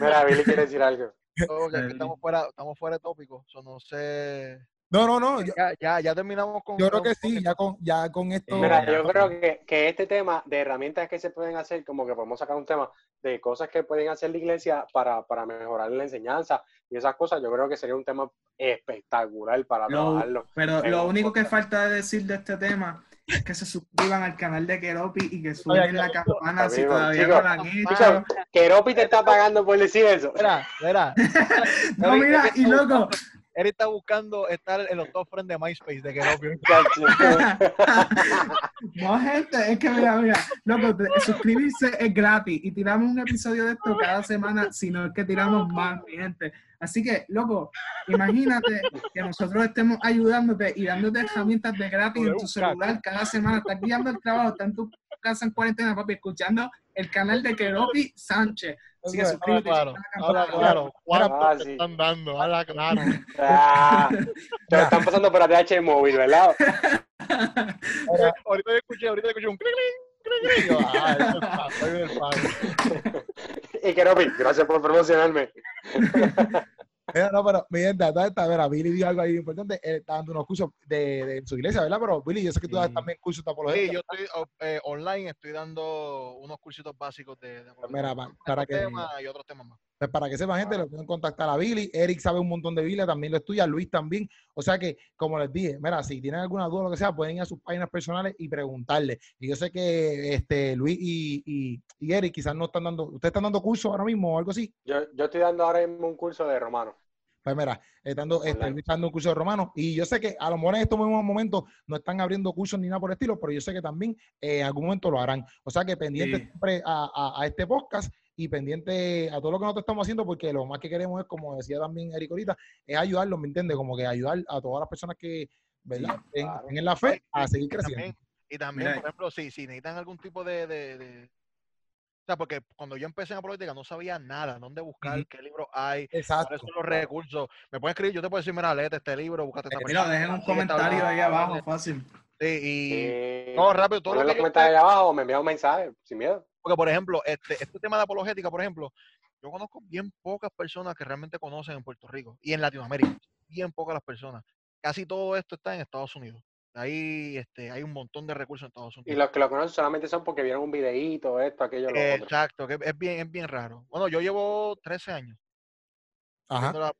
Mira, Billy quiere decir algo. estamos, fuera, estamos fuera de tópico, eso no sé no, no, no. ya, ya, ya, terminamos con. Yo creo que sí, ya con, ya con esto. Mira, yo creo que, que, este tema de herramientas que se pueden hacer, como que podemos sacar un tema de cosas que pueden hacer la iglesia para, para mejorar la enseñanza y esas cosas, yo creo que sería un tema espectacular para trabajarlo. Pero lo único que falta de decir de este tema es que se suscriban al canal de Keropi y que suban la campana si todavía no lo han hecho. Keropi te está pagando por decir eso. Mira, mira. no, mira, y loco, Eric está buscando estar en los top friends de MySpace de Keropio. no, gente, es que mira, mira, loco, suscribirse es gratis y tiramos un episodio de esto cada semana, sino es que tiramos más, gente. Así que, loco, imagínate que nosotros estemos ayudándote y dándote herramientas de gratis en tu celular cada semana. Estás guiando el trabajo, estás en tu casa en cuarentena, papi, escuchando el canal de Keropi Sánchez. Así que suscríbete. Claro, habla claro. ¿Cuánto ah, te están dando? Habla claro. Ah, te están pasando por ATH móvil, ¿verdad? ahorita yo escuché, ahorita escuché un clink, clink, clink. Ah, y Keropi, gracias por promocionarme. no, pero miren, está, ver, Billy dio algo ahí importante. Él está dando unos cursos de, de, su iglesia, ¿verdad? Pero Billy, yo sé que tú das también cursos de apología. Sí, yo estoy eh, online, estoy dando unos cursitos básicos de, de Mira, para, este que, y otros temas más. Pues para que sepa gente, lo pueden contactar a Billy. Eric sabe un montón de Biblia, también lo estudia, Luis también. O sea que, como les dije, mira, si tienen alguna duda o lo que sea, pueden ir a sus páginas personales y preguntarle. Y yo sé que este Luis y, y, y Eric quizás no están dando, ¿ustedes están dando cursos ahora mismo o algo así? Yo, yo estoy dando ahora mismo un curso de romano. Pues mira, estando, estoy dando un curso de romano y yo sé que a lo mejor en estos mismos momentos no están abriendo cursos ni nada por el estilo, pero yo sé que también eh, en algún momento lo harán. O sea que pendiente siempre a, a, este podcast y pendiente a todo lo que nosotros estamos haciendo, porque lo más que queremos es, como decía también Eric ahorita, es ayudarlos, ¿me entiendes? Como que ayudar a todas las personas que, ¿verdad? en, la fe a seguir creciendo. Y también, por ejemplo, si, si necesitan algún tipo de porque cuando yo empecé en la política no sabía nada, dónde buscar, qué libro hay, Exacto. cuáles son los recursos. Me pueden escribir, yo te puedo decir, mira, léete este libro, búscate esta eh, Mira, dejen un comentario ahí abajo, fácil. Sí, y todo rápido, todo lo que comentarios ahí abajo, me envía un mensaje, sin miedo. Porque, por ejemplo, este, este tema de apologética, por ejemplo, yo conozco bien pocas personas que realmente conocen en Puerto Rico y en Latinoamérica. Bien pocas las personas. Casi todo esto está en Estados Unidos. Ahí este, hay un montón de recursos en Estados Unidos. Y los que lo conocen solamente son porque vieron un videíto, esto, aquello, lo Exacto, que es bien, es bien raro. Bueno, yo llevo 13 años. Ajá.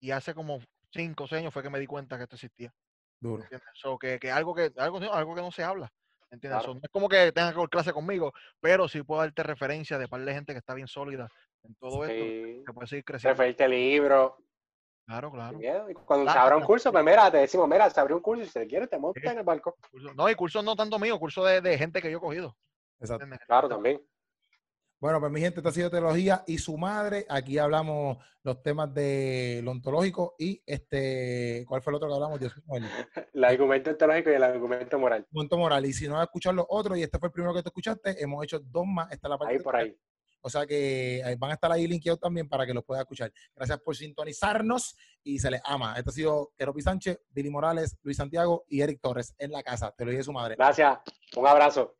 Y hace como 5 o 6 años fue que me di cuenta que esto existía. Duro. So, que, que, algo que algo, algo que no se habla. ¿Entiendes? no es como que tengas que clase conmigo, pero sí puedo darte referencia de par de gente que está bien sólida en todo esto. Que puede seguir creciendo. Referirte libro. Claro, claro. cuando se abra un curso, pues mira, te decimos, mira, se abrió un curso y si te quieres, te montas en el barco. No, y curso no tanto mío, curso de, de gente que yo he cogido. Exacto. Claro, también. Bueno, pues mi gente, esto ha sido teología y su madre. Aquí hablamos los temas de lo ontológico y este, ¿cuál fue el otro que hablamos? Dios mío, el... argumento teológico y el argumento moral. Argumento moral. Y si no has escuchado los otros y este fue el primero que tú escuchaste, hemos hecho dos más. Esta la parte. Ahí por ahí. O sea que van a estar ahí linkeados también para que los puedas escuchar. Gracias por sintonizarnos y se les ama. Esto ha sido Keropi Sánchez, Billy Morales, Luis Santiago y Eric Torres en la casa. Te lo dije su madre. Gracias. Un abrazo.